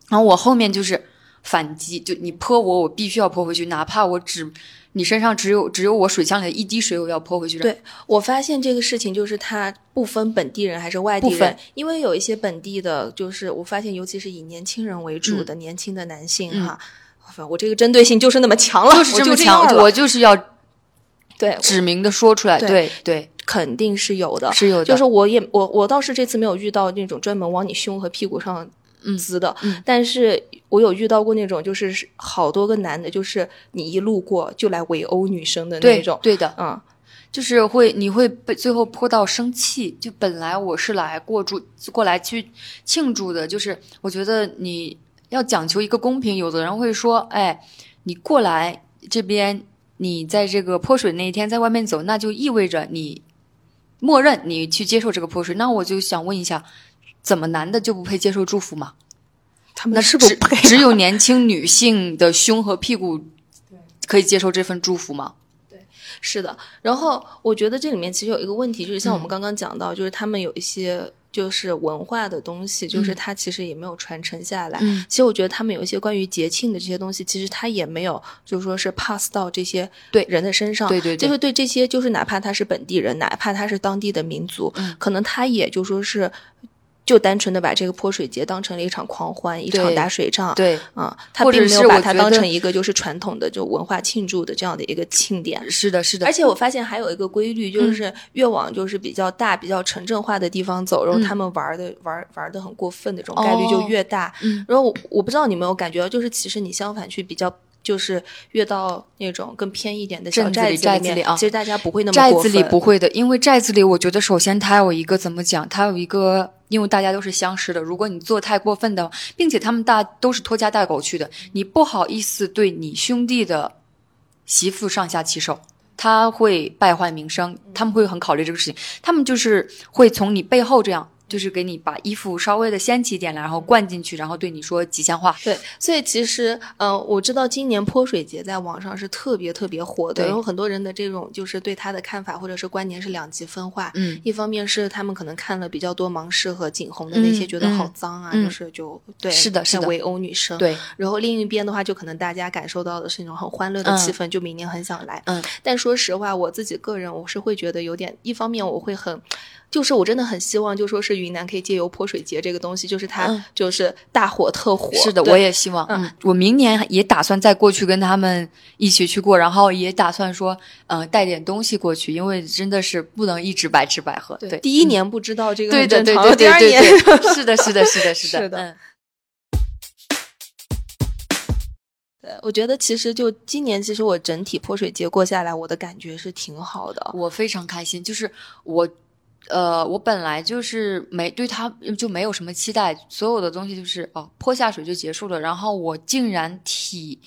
然后我后面就是反击，就你泼我，我必须要泼回去，哪怕我只你身上只有只有我水箱里的一滴水，我要泼回去。对我发现这个事情就是它不分本地人还是外地人，因为有一些本地的，就是我发现尤其是以年轻人为主的年轻的男性哈，我这个针对性就是那么强了，就是这么强，我就是要。对，指明的说出来，对对，肯定是有的，是有的。就是我也我我倒是这次没有遇到那种专门往你胸和屁股上滋的，但是我有遇到过那种，就是好多个男的，就是你一路过就来围殴女生的那种，对的，嗯，就是会你会被最后泼到生气。就本来我是来过祝过来去庆祝的，就是我觉得你要讲求一个公平，有的人会说，哎，你过来这边。你在这个泼水那一天在外面走，那就意味着你默认你去接受这个泼水。那我就想问一下，怎么男的就不配接受祝福吗？他们是不配？只有年轻女性的胸和屁股可以接受这份祝福吗？对，是的。然后我觉得这里面其实有一个问题，就是像我们刚刚讲到，就是他们有一些。就是文化的东西，就是它其实也没有传承下来。其实我觉得他们有一些关于节庆的这些东西，其实它也没有，就是说是 pass 到这些对人的身上。对对，就是对这些，就是哪怕他是本地人，哪怕他是当地的民族，可能他也就说是。就单纯的把这个泼水节当成了一场狂欢，一场打水仗。对，啊，他并没有把它当成一个就是传统的就文化庆祝的这样的一个庆典。是的，是的。而且我发现还有一个规律，就是越往就是比较大、比较城镇化的地方走，然后他们玩的玩玩的很过分的这种概率就越大。嗯。然后我我不知道你有没有感觉到，就是其实你相反去比较，就是越到那种更偏一点的小寨子里面啊，其实大家不会那么寨子里不会的，因为寨子里我觉得首先它有一个怎么讲，它有一个。因为大家都是相识的，如果你做太过分的，并且他们大都是拖家带狗去的，你不好意思对你兄弟的媳妇上下其手，他会败坏名声，他们会很考虑这个事情，他们就是会从你背后这样。就是给你把衣服稍微的掀起一点来，然后灌进去，然后对你说吉祥话。对，所以其实，呃，我知道今年泼水节在网上是特别特别火的，然后很多人的这种就是对他的看法或者是观念是两极分化。嗯，一方面是他们可能看了比较多芒市和景洪的那些，觉得好脏啊，就是就对，是的，是的，围殴女生。对，然后另一边的话，就可能大家感受到的是那种很欢乐的气氛，就明年很想来。嗯，但说实话，我自己个人我是会觉得有点，一方面我会很。就是我真的很希望，就说是云南可以借由泼水节这个东西，就是它就是大火特火。是的，我也希望。嗯，我明年也打算再过去跟他们一起去过，然后也打算说，嗯，带点东西过去，因为真的是不能一直白吃白喝。对，第一年不知道这个对对对对，第二年是的，是的，是的，是的，是的。对，我觉得其实就今年，其实我整体泼水节过下来，我的感觉是挺好的，我非常开心。就是我。呃，我本来就是没对他就没有什么期待，所有的东西就是哦泼下水就结束了。然后我竟然体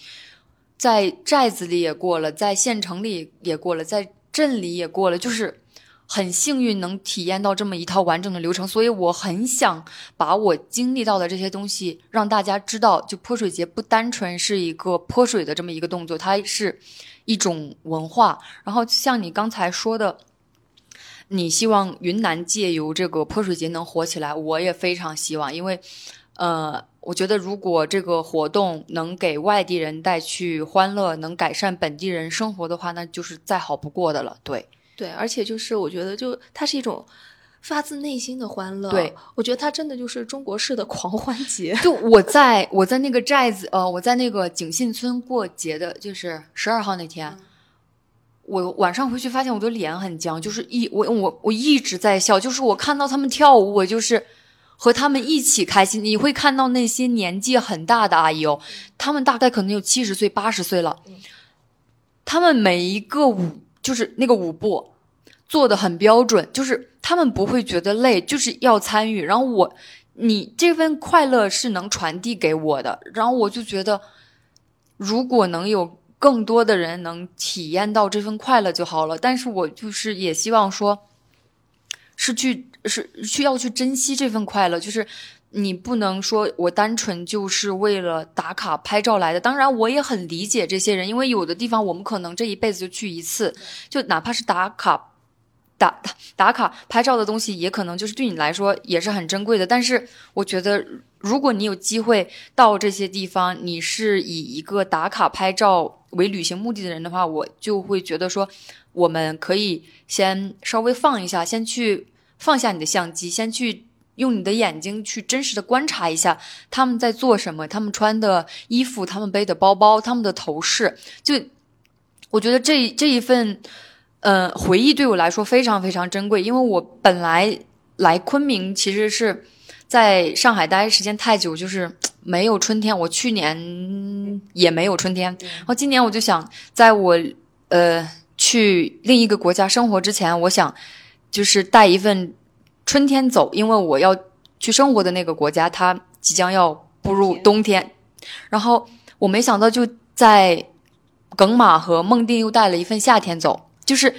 在寨子里也过了，在县城里也过了，在镇里也过了，就是很幸运能体验到这么一套完整的流程。所以我很想把我经历到的这些东西让大家知道，就泼水节不单纯是一个泼水的这么一个动作，它是一种文化。然后像你刚才说的。你希望云南借由这个泼水节能火起来，我也非常希望，因为，呃，我觉得如果这个活动能给外地人带去欢乐，能改善本地人生活的话，那就是再好不过的了。对，对，而且就是我觉得，就它是一种发自内心的欢乐。对，我觉得它真的就是中国式的狂欢节。就我在我在那个寨子，呃，我在那个景信村过节的，就是十二号那天。我晚上回去发现我的脸很僵，就是一我我我一直在笑，就是我看到他们跳舞，我就是和他们一起开心。你会看到那些年纪很大的阿姨哦，他们大概可能有七十岁、八十岁了，他们每一个舞就是那个舞步做的很标准，就是他们不会觉得累，就是要参与。然后我，你这份快乐是能传递给我的，然后我就觉得，如果能有。更多的人能体验到这份快乐就好了，但是我就是也希望说，是去是需要去珍惜这份快乐，就是你不能说我单纯就是为了打卡拍照来的。当然，我也很理解这些人，因为有的地方我们可能这一辈子就去一次，就哪怕是打卡。打打卡拍照的东西，也可能就是对你来说也是很珍贵的。但是我觉得，如果你有机会到这些地方，你是以一个打卡拍照为旅行目的的人的话，我就会觉得说，我们可以先稍微放一下，先去放下你的相机，先去用你的眼睛去真实的观察一下他们在做什么，他们穿的衣服，他们背的包包，他们的头饰。就我觉得这这一份。呃，回忆对我来说非常非常珍贵，因为我本来来昆明其实是在上海待时间太久，就是没有春天。我去年也没有春天，然后今年我就想，在我呃去另一个国家生活之前，我想就是带一份春天走，因为我要去生活的那个国家它即将要步入冬天。然后我没想到就在耿马和孟定又带了一份夏天走。就是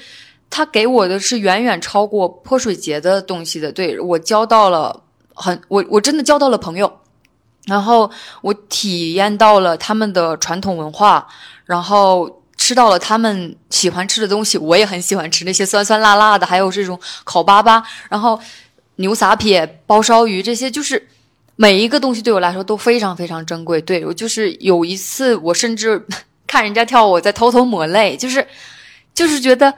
他给我的是远远超过泼水节的东西的，对我交到了很我我真的交到了朋友，然后我体验到了他们的传统文化，然后吃到了他们喜欢吃的东西，我也很喜欢吃那些酸酸辣辣的，还有这种烤粑粑，然后牛撒撇、包烧鱼这些，就是每一个东西对我来说都非常非常珍贵。对我就是有一次，我甚至 看人家跳舞，在偷偷抹泪，就是。就是觉得，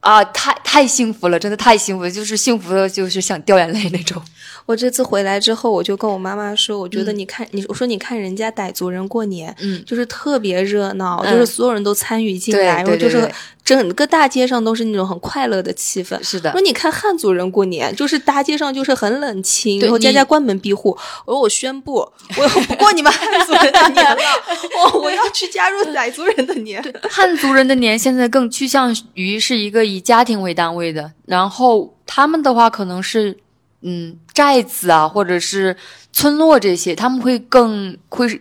啊，太太幸福了，真的太幸福，就是幸福的，就是想掉眼泪那种。我这次回来之后，我就跟我妈妈说，我觉得你看，你我说你看人家傣族人过年，嗯，就是特别热闹，就是所有人都参与进来，然后就是整个大街上都是那种很快乐的气氛。是的。说你看汉族人过年，就是大街上就是很冷清，然后家家关门闭户。我说我宣布，我不过你们汉族人的年了，我我要去加入傣族人的年。汉族人的年现在更趋向于是一个以家庭为单位的，然后他们的话可能是。嗯，寨子啊，或者是村落这些，他们会更会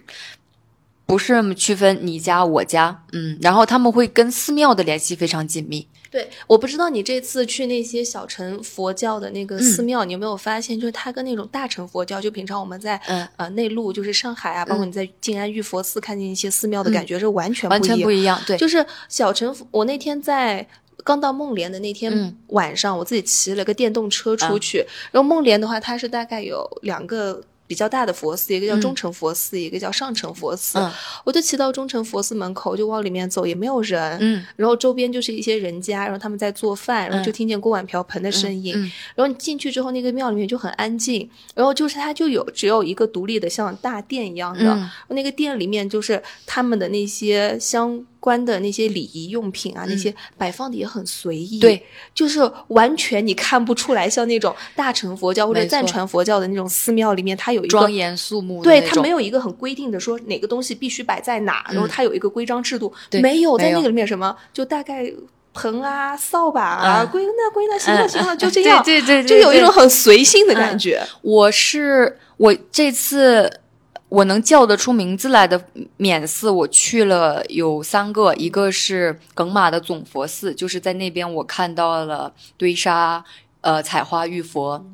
不是那么区分你家我家，嗯，然后他们会跟寺庙的联系非常紧密。对，我不知道你这次去那些小乘佛教的那个寺庙，你有没有发现，就是它跟那种大乘佛教，就平常我们在呃内陆，就是上海啊，包括你在静安玉佛寺看见一些寺庙的感觉是完全完全不一样。对，就是小乘，我那天在。刚到孟连的那天晚上，我自己骑了个电动车出去。然后孟连的话，它是大概有两个比较大的佛寺，一个叫中城佛寺，一个叫上城佛寺。我就骑到中城佛寺门口，就往里面走，也没有人。嗯，然后周边就是一些人家，然后他们在做饭，然后就听见锅碗瓢盆的声音。然后你进去之后，那个庙里面就很安静。然后就是它就有只有一个独立的像大殿一样的，那个殿里面就是他们的那些香。关的那些礼仪用品啊，那些摆放的也很随意，对，就是完全你看不出来，像那种大乘佛教或者藏传佛教的那种寺庙里面，它有一个庄严肃穆，对，它没有一个很规定的说哪个东西必须摆在哪，然后它有一个规章制度，没有在那个里面什么，就大概盆啊、扫把啊，归纳归纳，行了行了，就这样，对对，就有一种很随性的感觉。我是我这次。我能叫得出名字来的免寺，我去了有三个，一个是耿马的总佛寺，就是在那边我看到了堆沙，呃，采花玉佛。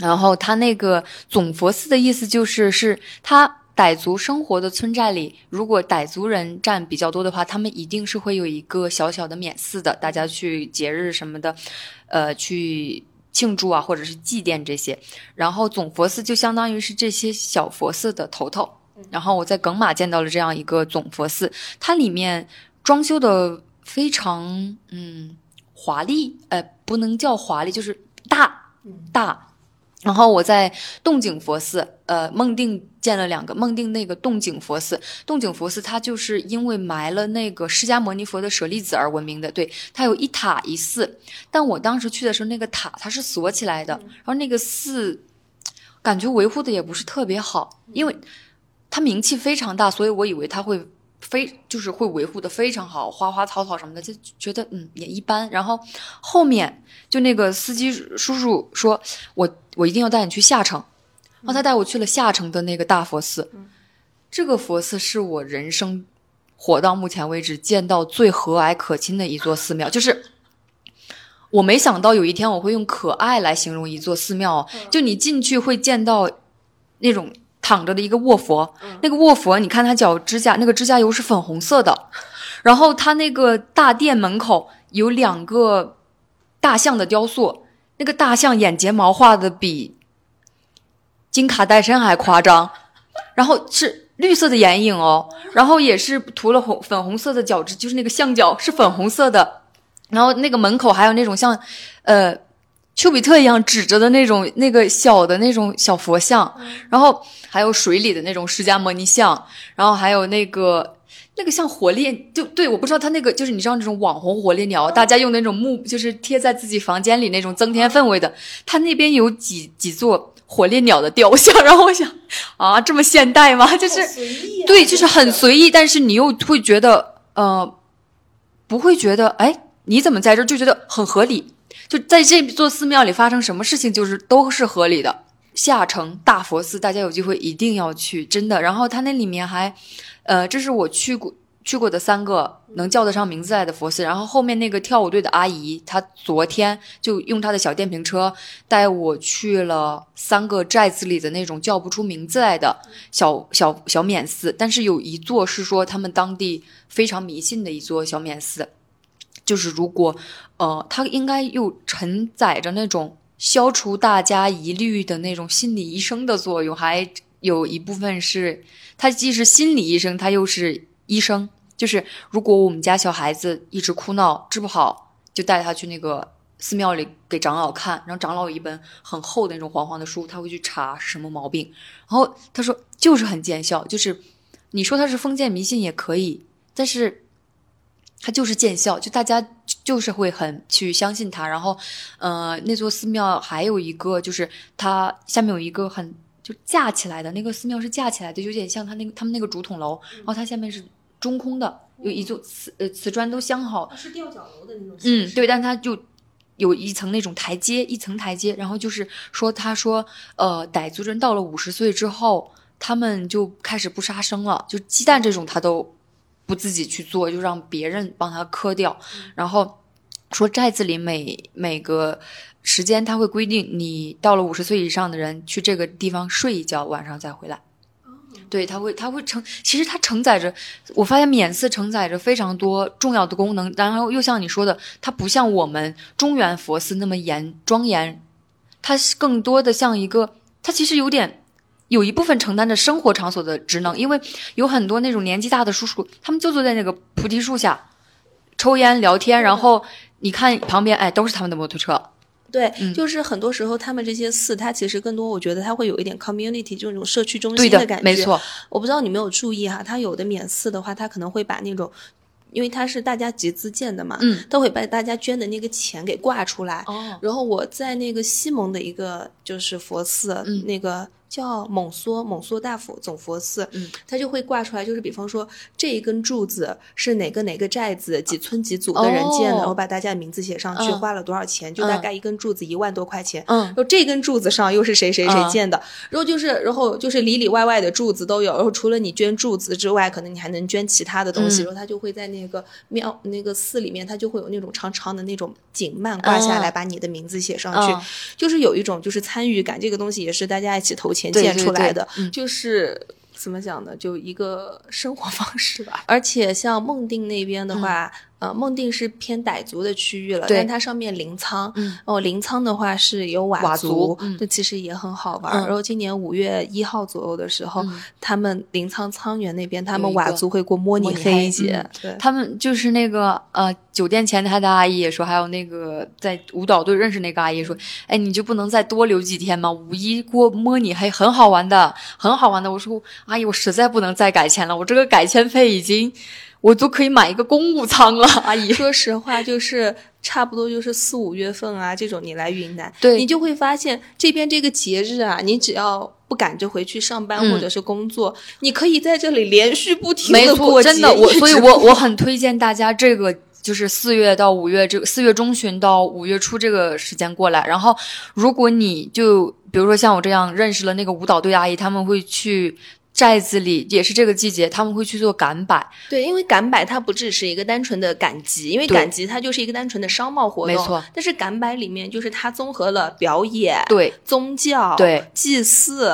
然后他那个总佛寺的意思就是，是他傣族生活的村寨里，如果傣族人占比较多的话，他们一定是会有一个小小的免寺的，大家去节日什么的，呃，去。庆祝啊，或者是祭奠这些，然后总佛寺就相当于是这些小佛寺的头头。然后我在耿马见到了这样一个总佛寺，它里面装修的非常嗯华丽，呃，不能叫华丽，就是大大。然后我在洞景佛寺，呃，孟定建了两个。孟定那个洞景佛寺，洞景佛寺它就是因为埋了那个释迦牟尼佛的舍利子而闻名的。对，它有一塔一寺。但我当时去的时候，那个塔它是锁起来的，然后那个寺感觉维护的也不是特别好，因为它名气非常大，所以我以为它会。非就是会维护的非常好，花花草草什么的就觉得嗯也一般。然后后面就那个司机叔叔说，我我一定要带你去下城，然后他带我去了下城的那个大佛寺。这个佛寺是我人生活到目前为止见到最和蔼可亲的一座寺庙，就是我没想到有一天我会用可爱来形容一座寺庙。就你进去会见到那种。躺着的一个卧佛，那个卧佛，你看他脚指甲，那个指甲油是粉红色的。然后他那个大殿门口有两个大象的雕塑，那个大象眼睫毛画的比金卡戴珊还夸张，然后是绿色的眼影哦，然后也是涂了红粉红色的角质，就是那个象脚是粉红色的，然后那个门口还有那种像，呃。丘比特一样指着的那种那个小的那种小佛像，然后还有水里的那种释迦摩尼像，然后还有那个那个像火烈，就对，我不知道他那个就是你知道那种网红火烈鸟，大家用那种木就是贴在自己房间里那种增添氛围的，他那边有几几座火烈鸟的雕像，然后我想啊，这么现代吗？就是对，就是很随意，但是你又会觉得呃，不会觉得哎，你怎么在这儿就觉得很合理。就在这座寺庙里发生什么事情，就是都是合理的。下城大佛寺，大家有机会一定要去，真的。然后它那里面还，呃，这是我去过去过的三个能叫得上名字来的佛寺。然后后面那个跳舞队的阿姨，她昨天就用她的小电瓶车带我去了三个寨子里的那种叫不出名字来的小小小免寺。但是有一座是说他们当地非常迷信的一座小免寺。就是如果，呃，它应该又承载着那种消除大家疑虑的那种心理医生的作用，还有一部分是他既是心理医生，他又是医生。就是如果我们家小孩子一直哭闹治不好，就带他去那个寺庙里给长老看，然后长老有一本很厚的那种黄黄的书，他会去查什么毛病，然后他说就是很见效，就是你说他是封建迷信也可以，但是。他就是见效，就大家就是会很去相信他。然后，呃，那座寺庙还有一个，就是它下面有一个很就架起来的那个寺庙是架起来的，有点像他那个他们那个竹筒楼。然后它下面是中空的，有一座瓷呃瓷砖都镶好，是吊脚楼的那种。嗯，对，但它就有一层那种台阶，一层台阶。然后就是说，他说，呃，傣族人到了五十岁之后，他们就开始不杀生了，就鸡蛋这种他都。不自己去做，就让别人帮他磕掉。然后说寨子里每每个时间它会规定，你到了五十岁以上的人去这个地方睡一觉，晚上再回来。对，它会它会承，其实它承载着，我发现免寺承载着非常多重要的功能。然后又像你说的，它不像我们中原佛寺那么严庄严，它更多的像一个，它其实有点。有一部分承担着生活场所的职能，因为有很多那种年纪大的叔叔，他们就坐在那个菩提树下，抽烟聊天，然后你看旁边，哎，都是他们的摩托车。对，就是很多时候他们这些寺，它其实更多，我觉得它会有一点 community，就那种社区中心的感觉。没错，我不知道你没有注意哈，它有的免寺的话，它可能会把那种，因为它是大家集资建的嘛，嗯，都会把大家捐的那个钱给挂出来。哦，然后我在那个西蒙的一个就是佛寺，那个。叫蒙梭蒙梭大佛总佛寺，嗯，它就会挂出来，就是比方说这一根柱子是哪个哪个寨子几村几组的人建的，然后把大家的名字写上去，花了多少钱，就大概一根柱子一万多块钱，嗯，然后这根柱子上又是谁谁谁建的，然后就是然后就是里里外外的柱子都有，然后除了你捐柱子之外，可能你还能捐其他的东西，然后他就会在那个庙那个寺里面，他就会有那种长长的那种锦幔挂下来，把你的名字写上去，就是有一种就是参与感，这个东西也是大家一起投钱。钱建出来的，就是怎么讲呢？就一个生活方式吧。而且像孟定那边的话。呃，孟定是偏傣族的区域了，但它上面临沧，哦，临沧的话是有佤族，这其实也很好玩。然后今年五月一号左右的时候，他们临沧沧源那边，他们佤族会过摸你黑节，他们就是那个呃，酒店前台的阿姨也说，还有那个在舞蹈队认识那个阿姨说，哎，你就不能再多留几天吗？五一过摸你黑很好玩的，很好玩的。我说阿姨，我实在不能再改签了，我这个改签费已经。我都可以买一个公务舱了，阿姨。说实话，就是差不多就是四五月份啊，这种你来云南，对你就会发现这边这个节日啊，你只要不赶着回去上班或者是工作，你可以在这里连续不停的过节。真的，我 所以，我我很推荐大家这个，就是四月到五月这个四月中旬到五月初这个时间过来。然后，如果你就比如说像我这样认识了那个舞蹈队阿姨，他们会去。寨子里也是这个季节，他们会去做赶摆。对，因为赶摆它不只是一个单纯的赶集，因为赶集它就是一个单纯的商贸活动。没错。但是赶摆里面就是它综合了表演、对宗教、对祭祀，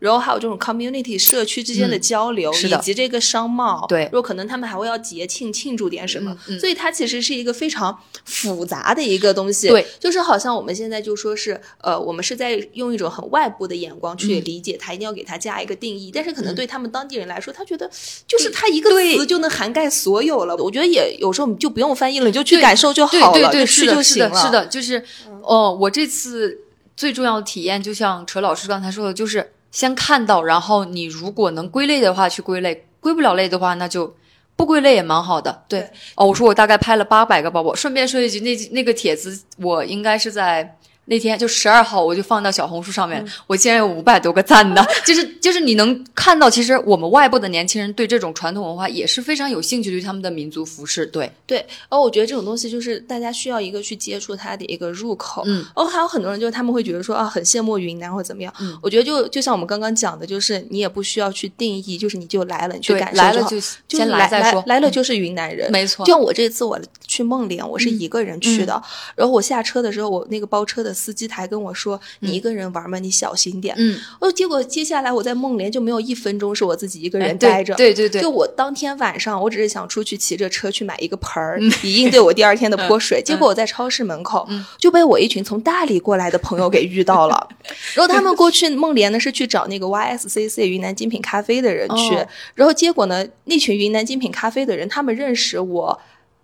然后还有这种 community 社区之间的交流，以及这个商贸。对，如果可能他们还会要节庆庆祝点什么，所以它其实是一个非常复杂的一个东西。对，就是好像我们现在就说是，呃，我们是在用一种很外部的眼光去理解它，一定要给它加一个定义。但是可能对他们当地人来说，他觉得就是它一个词就能涵盖所有了。我觉得也有时候你就不用翻译了，你就去感受就好了，就去就行了。是的，就是哦，我这次最重要的体验，就像陈老师刚才说的，就是。先看到，然后你如果能归类的话去归类，归不了类的话那就不归类也蛮好的。对，哦，我说我大概拍了八百个包包。顺便说一句，那那个帖子我应该是在。那天就十二号，我就放到小红书上面，我竟然有五百多个赞的，就是就是你能看到，其实我们外部的年轻人对这种传统文化也是非常有兴趣，对他们的民族服饰，对对。哦，我觉得这种东西就是大家需要一个去接触它的一个入口。嗯。哦，还有很多人就是他们会觉得说啊，很羡慕云南或者怎么样。嗯。我觉得就就像我们刚刚讲的，就是你也不需要去定义，就是你就来了，你去感受来了就先来再说，来了就是云南人，没错。就像我这次我去孟连，我是一个人去的，然后我下车的时候，我那个包车的司机他还跟我说。说你一个人玩嘛，你小心点。嗯，哦，结果接下来我在梦莲就没有一分钟是我自己一个人待着。对对对，就我当天晚上，我只是想出去骑着车去买一个盆儿，以应对我第二天的泼水。结果我在超市门口就被我一群从大理过来的朋友给遇到了。然后他们过去梦莲呢是去找那个 YSCC 云南精品咖啡的人去，然后结果呢那群云南精品咖啡的人他们认识我。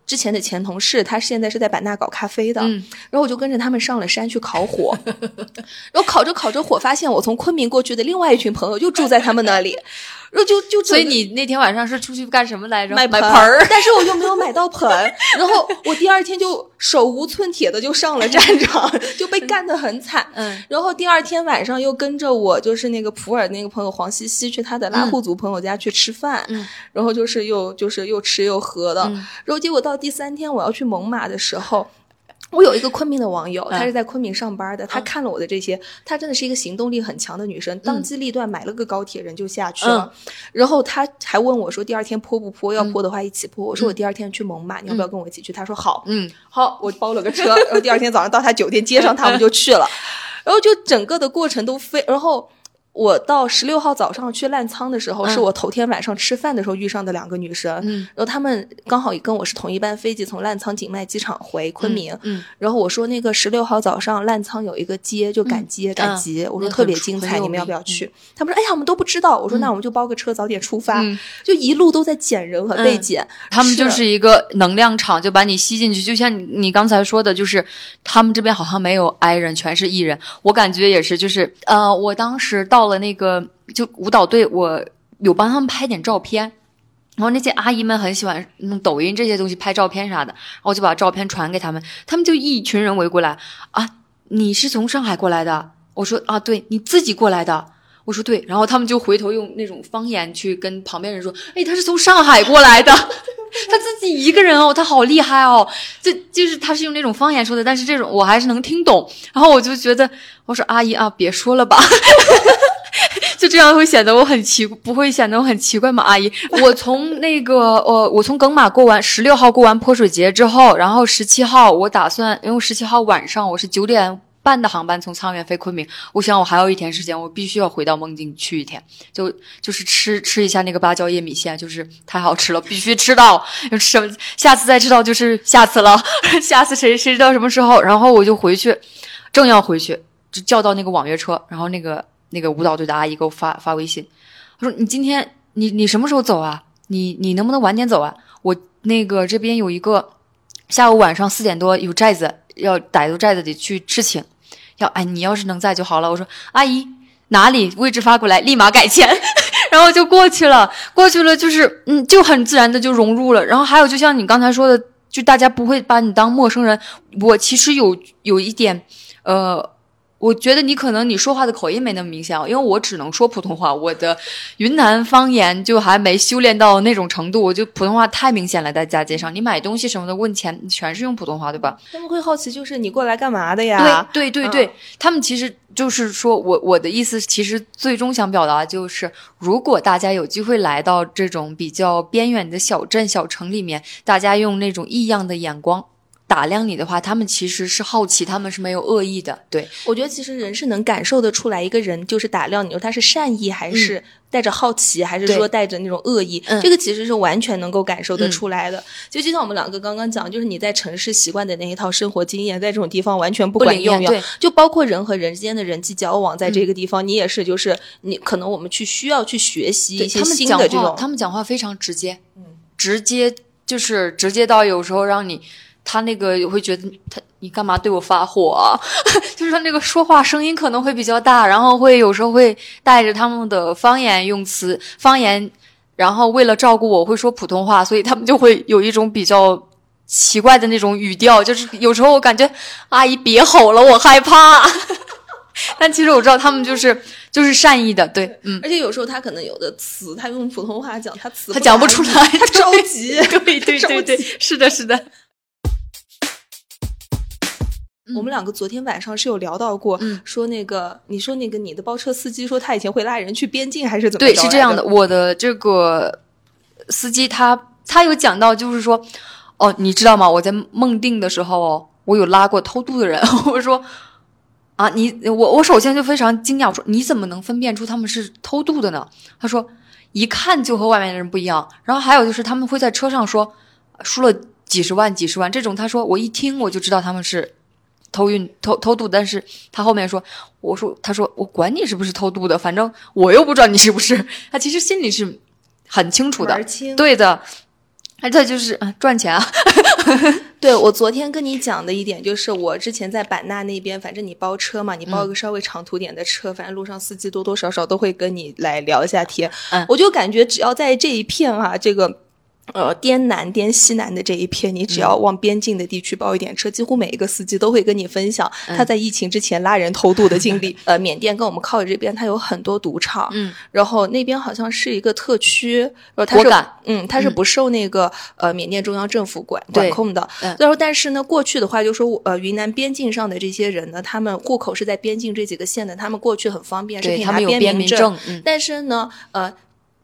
之前的前同事，他现在是在版纳搞咖啡的，然后我就跟着他们上了山去烤火，然后烤着烤着火，发现我从昆明过去的另外一群朋友就住在他们那里。然后就就所以你那天晚上是出去干什么来着？买盆儿，但是我又没有买到盆。然后我第二天就手无寸铁的就上了战场，就被干得很惨。嗯。然后第二天晚上又跟着我，就是那个普洱那个朋友黄西西去他的拉祜族朋友家去吃饭。嗯。然后就是又就是又吃又喝的。然后结果到第三天我要去猛犸的时候。我有一个昆明的网友，她是在昆明上班的。她看了我的这些，她真的是一个行动力很强的女生，当机立断买了个高铁，人就下去了。然后她还问我说：“第二天泼不泼？要泼的话一起泼。”我说：“我第二天去猛犸，你要不要跟我一起去？”她说：“好。”嗯，好，我包了个车，然后第二天早上到她酒店接上她，我们就去了。然后就整个的过程都非，然后。我到十六号早上去烂仓的时候，是我头天晚上吃饭的时候遇上的两个女生，然后她们刚好也跟我是同一班飞机，从烂仓景迈机场回昆明。然后我说那个十六号早上烂仓有一个街，就赶街赶集，我说特别精彩，你们要不要去？他们说哎呀，我们都不知道。我说那我们就包个车，早点出发。就一路都在捡人和被捡，他们就是一个能量场，就把你吸进去。就像你刚才说的，就是他们这边好像没有 I 人，全是 E 人。我感觉也是，就是呃，我当时到。到了那个就舞蹈队，我有帮他们拍点照片，然后那些阿姨们很喜欢弄抖音这些东西拍照片啥的，然后就把照片传给他们，他们就一群人围过来啊，你是从上海过来的？我说啊，对你自己过来的？我说对，然后他们就回头用那种方言去跟旁边人说，哎，他是从上海过来的，他自己一个人哦，他好厉害哦，就就是他是用那种方言说的，但是这种我还是能听懂，然后我就觉得，我说阿姨啊，别说了吧。就这样会显得我很奇，不会显得我很奇怪吗？阿姨，我从那个呃，我从耿马过完十六号过完泼水节之后，然后十七号我打算，因为十七号晚上我是九点半的航班从沧源飞昆明，我想我还有一天时间，我必须要回到孟津去一天，就就是吃吃一下那个芭蕉叶米线，就是太好吃了，必须吃到，什么下次再吃到就是下次了，下次谁谁知道什么时候？然后我就回去，正要回去就叫到那个网约车，然后那个。那个舞蹈队的阿姨给我发发微信，她说：“你今天你你什么时候走啊？你你能不能晚点走啊？我那个这边有一个下午晚上四点多有寨子，要逮住寨子得去吃请，要哎你要是能在就好了。”我说：“阿姨哪里位置发过来，立马改签。”然后就过去了，过去了就是嗯就很自然的就融入了。然后还有就像你刚才说的，就大家不会把你当陌生人。我其实有有一点呃。我觉得你可能你说话的口音没那么明显，因为我只能说普通话，我的云南方言就还没修炼到那种程度，我就普通话太明显了，在大街上，你买东西什么的问钱全是用普通话，对吧？他们会好奇，就是你过来干嘛的呀？对对对对，他们其实就是说我我的意思，其实最终想表达就是，如果大家有机会来到这种比较边远的小镇小城里面，大家用那种异样的眼光。打量你的话，他们其实是好奇，他们是没有恶意的。对我觉得，其实人是能感受得出来，一个人就是打量你，说他是善意还是带着好奇，还是说带着那种恶意，这个其实是完全能够感受得出来的。就就像我们两个刚刚讲，就是你在城市习惯的那一套生活经验，在这种地方完全不管用。对，就包括人和人之间的人际交往，在这个地方，你也是，就是你可能我们去需要去学习一些新的这种。他们讲话非常直接，嗯，直接就是直接到有时候让你。他那个会觉得他你干嘛对我发火？啊？就是说那个说话声音可能会比较大，然后会有时候会带着他们的方言用词，方言，然后为了照顾我会说普通话，所以他们就会有一种比较奇怪的那种语调，就是有时候我感觉阿姨别吼了，我害怕。但其实我知道他们就是就是善意的，对，嗯，而且有时候他可能有的词他用普通话讲，他词他讲不出来，他着急，对对对对，是的，是的。我们两个昨天晚上是有聊到过，说那个你说那个你的包车司机说他以前会拉人去边境还是怎么？对，是这样的。我的这个司机他他有讲到，就是说，哦，你知道吗？我在梦定的时候，我有拉过偷渡的人。我说啊，你我我首先就非常惊讶，我说你怎么能分辨出他们是偷渡的呢？他说一看就和外面的人不一样。然后还有就是他们会在车上说输了几十万几十万这种，他说我一听我就知道他们是。偷运偷偷渡，但是他后面说，我说，他说我管你是不是偷渡的，反正我又不知道你是不是。他其实心里是很清楚的，对的。他这就是赚钱啊。对我昨天跟你讲的一点就是，我之前在版纳那边，反正你包车嘛，你包一个稍微长途点的车，反正路上司机多多少少都会跟你来聊一下天。嗯，我就感觉只要在这一片啊，这个。呃，滇南、滇西南的这一片，你只要往边境的地区包一点车，几乎每一个司机都会跟你分享他在疫情之前拉人偷渡的经历。呃，缅甸跟我们靠的这边，它有很多赌场，嗯，然后那边好像是一个特区，然后它是，嗯，它是不受那个呃缅甸中央政府管管控的。然后，但是呢，过去的话就说，呃，云南边境上的这些人呢，他们户口是在边境这几个县的，他们过去很方便，是可以拿边民证。但是呢，呃。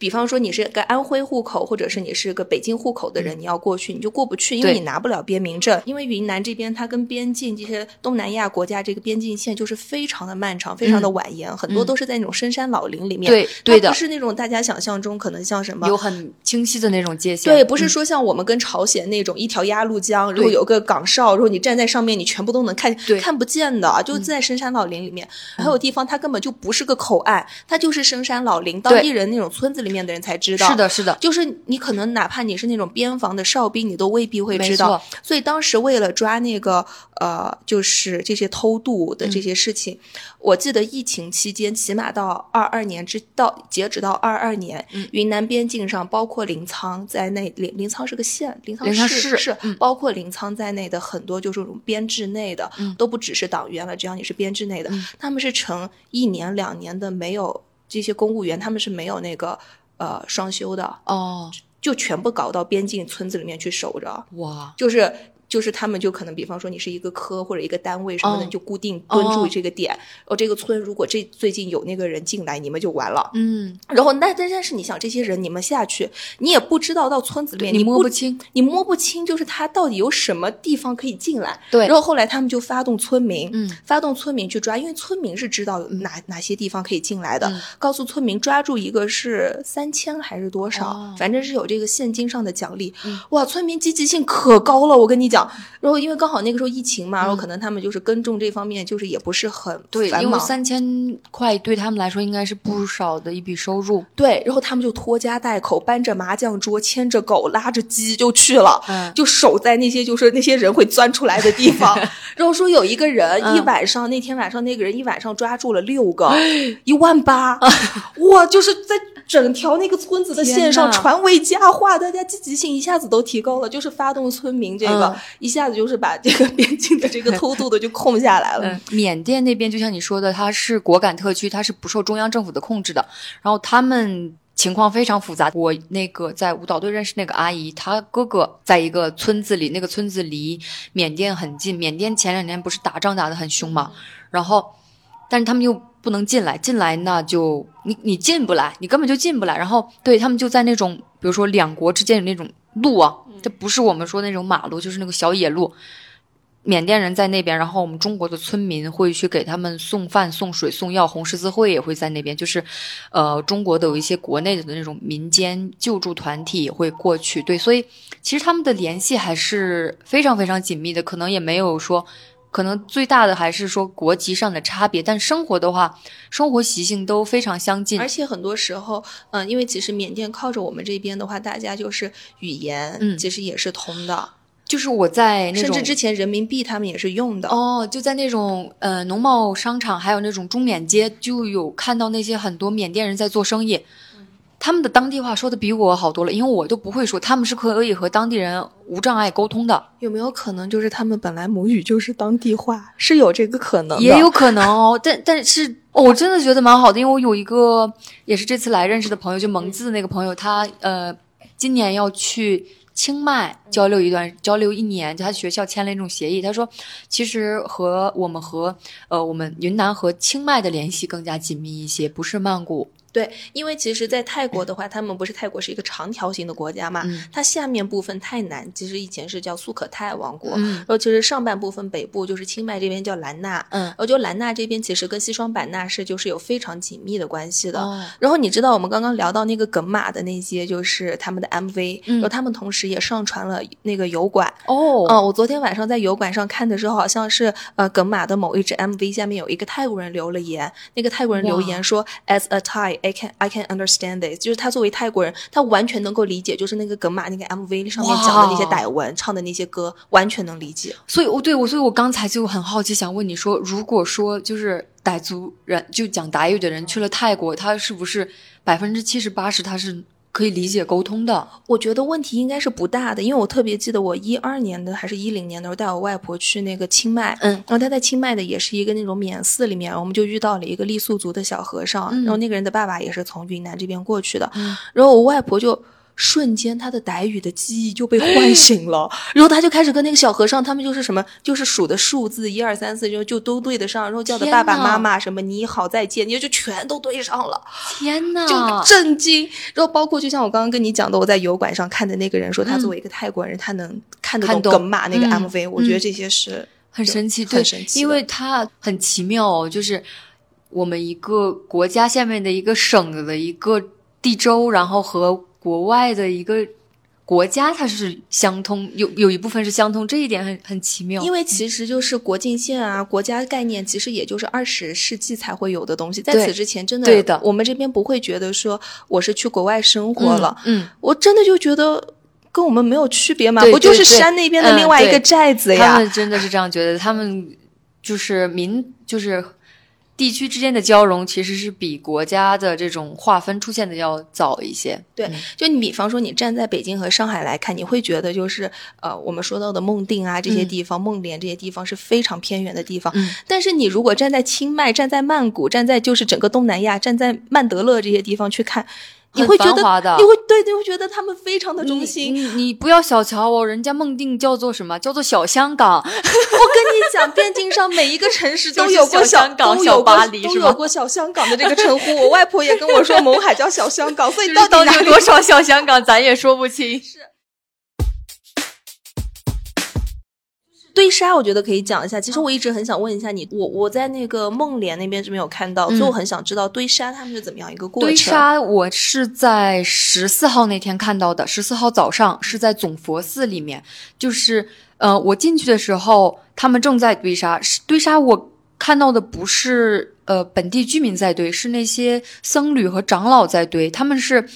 比方说你是个安徽户口，或者是你是个北京户口的人，你要过去你就过不去，因为你拿不了边民证。因为云南这边它跟边境这些东南亚国家这个边境线就是非常的漫长，非常的蜿蜒，很多都是在那种深山老林里面。对对的，不是那种大家想象中可能像什么有很清晰的那种界限。对，不是说像我们跟朝鲜那种一条鸭绿江，如果有个岗哨，如果你站在上面，你全部都能看看不见的，就在深山老林里面。还有地方它根本就不是个口岸，它就是深山老林，当地人那种村子里面的人才知道。是的，是的，就是你可能哪怕你是那种边防的哨兵，你都未必会知道。所以当时为了抓那个呃，就是这些偷渡的这些事情，我记得疫情期间，起码到二二年之到截止到二二年，云南边境上包括临沧在内，临临沧是个县，临沧市是包括临沧在内的很多就是这种编制内的，都不只是党员了，只要你是编制内的，他们是成一年两年的没有这些公务员，他们是没有那个。呃，双休的哦，就全部搞到边境村子里面去守着。哇，就是。就是他们就可能，比方说你是一个科或者一个单位什么的，就固定蹲住这个点。哦，这个村如果这最近有那个人进来，你们就完了。嗯。然后，那但但是你想，这些人你们下去，你也不知道到村子里面，你摸不清，你摸不清，就是他到底有什么地方可以进来。对。然后后来他们就发动村民，嗯，发动村民去抓，因为村民是知道哪哪些地方可以进来的，告诉村民抓住一个是三千还是多少，反正是有这个现金上的奖励。哇，村民积极性可高了，我跟你讲。然后因为刚好那个时候疫情嘛，然后可能他们就是耕种这方面就是也不是很对，因为三千块对他们来说应该是不少的一笔收入。对，然后他们就拖家带口，搬着麻将桌，牵着狗，拉着鸡就去了，就守在那些就是那些人会钻出来的地方。然后说有一个人一晚上，那天晚上那个人一晚上抓住了六个，一万八，哇，就是在。整条那个村子的线上传为佳话，大家积极性一下子都提高了，就是发动村民这个，一下子就是把这个边境的这个偷渡的就控下来了。缅甸那边就像你说的，它是果敢特区，它是不受中央政府的控制的，然后他们情况非常复杂。我那个在舞蹈队认识那个阿姨，她哥哥在一个村子里，那个村子离缅甸很近。缅甸前两年不是打仗打得很凶嘛，然后，但是他们又。不能进来，进来那就你你进不来，你根本就进不来。然后对他们就在那种，比如说两国之间有那种路啊，这不是我们说那种马路，就是那个小野路。缅甸人在那边，然后我们中国的村民会去给他们送饭、送水、送药，红十字会也会在那边，就是，呃，中国的有一些国内的那种民间救助团体也会过去，对，所以其实他们的联系还是非常非常紧密的，可能也没有说，可能最大的还是说国籍上的差别，但生活的话，生活习性都非常相近，而且很多时候，嗯，因为其实缅甸靠着我们这边的话，大家就是语言，嗯，其实也是通的。就是我在那种，甚至之前人民币他们也是用的哦。就在那种呃农贸商场，还有那种中缅街，就有看到那些很多缅甸人在做生意。他们的当地话说的比我好多了，因为我都不会说，他们是可以和当地人无障碍沟通的。有没有可能就是他们本来母语就是当地话，是有这个可能？也有可能哦。但但是，我真的觉得蛮好的，因为我有一个也是这次来认识的朋友，就蒙自的那个朋友，他呃今年要去。清迈交流一段，交流一年，就他学校签了一种协议。他说，其实和我们和呃我们云南和清迈的联系更加紧密一些，不是曼谷。对，因为其实，在泰国的话，他们不是泰国是一个长条形的国家嘛？它下面部分泰南，其实以前是叫苏可泰王国。然后其实上半部分北部就是清迈这边叫兰纳。嗯，然后就兰纳这边其实跟西双版纳是就是有非常紧密的关系的。然后你知道我们刚刚聊到那个耿马的那些就是他们的 MV，然后他们同时也上传了那个油管。哦，嗯，我昨天晚上在油管上看的时候，好像是呃耿马的某一支 MV 下面有一个泰国人留了言，那个泰国人留言说，As a Thai。I can I can understand this，就是他作为泰国人，他完全能够理解，就是那个耿马那个 MV 上面讲的那些傣文，唱的那些歌，完全能理解。所以，我对我，所以我刚才就很好奇，想问你说，如果说就是傣族人，就讲傣语的人去了泰国，他是不是百分之七十八十他是？可以理解沟通的，我觉得问题应该是不大的，因为我特别记得我一二年的还是一零年的时候带我外婆去那个清迈，嗯，然后她在清迈的也是一个那种免寺里面，我们就遇到了一个傈僳族的小和尚，然后那个人的爸爸也是从云南这边过去的，然后我外婆就。瞬间，他的傣语的记忆就被唤醒了，然后他就开始跟那个小和尚，他们就是什么，就是数的数字一二三四，就就都对得上，然后叫的爸爸妈妈什么你好再见，你就全都对上了。天呐，就震惊。然后包括就像我刚刚跟你讲的，我在油管上看的那个人说，他作为一个泰国人，他能看得懂耿马那个 MV，我觉得这些是很神奇，很神奇，因为他很奇妙哦，就是我们一个国家下面的一个省的一个地州，然后和。国外的一个国家，它是相通，有有一部分是相通，这一点很很奇妙。因为其实就是国境线啊，国家概念，其实也就是二十世纪才会有的东西。在此之前，真的，对的，我们这边不会觉得说我是去国外生活了。嗯，我真的就觉得跟我们没有区别嘛，不就是山那边的另外一个寨子呀？他们真的是这样觉得，他们就是民就是。地区之间的交融其实是比国家的这种划分出现的要早一些。对，就你比方说，你站在北京和上海来看，你会觉得就是呃，我们说到的孟定啊这些地方、孟连这些地方是非常偏远的地方。嗯。但是你如果站在清迈、站在曼谷、站在就是整个东南亚、站在曼德勒这些地方去看。你会觉得，你会对，你会觉得他们非常的忠心。你你不要小瞧哦，人家孟定叫做什么？叫做小香港。我跟你讲，边境上每一个城市都有过小港、小巴黎，都有过小香港的这个称呼。我外婆也跟我说，勐海叫小香港，所以到底有多少小香港，咱也说不清。是。堆沙，我觉得可以讲一下。其实我一直很想问一下你，我我在那个孟连那边是没有看到，所以我很想知道堆沙他们是怎么样一个过程。堆沙我是在十四号那天看到的，十四号早上是在总佛寺里面，就是呃，我进去的时候他们正在堆沙。堆沙我看到的不是呃本地居民在堆，是那些僧侣和长老在堆。他们是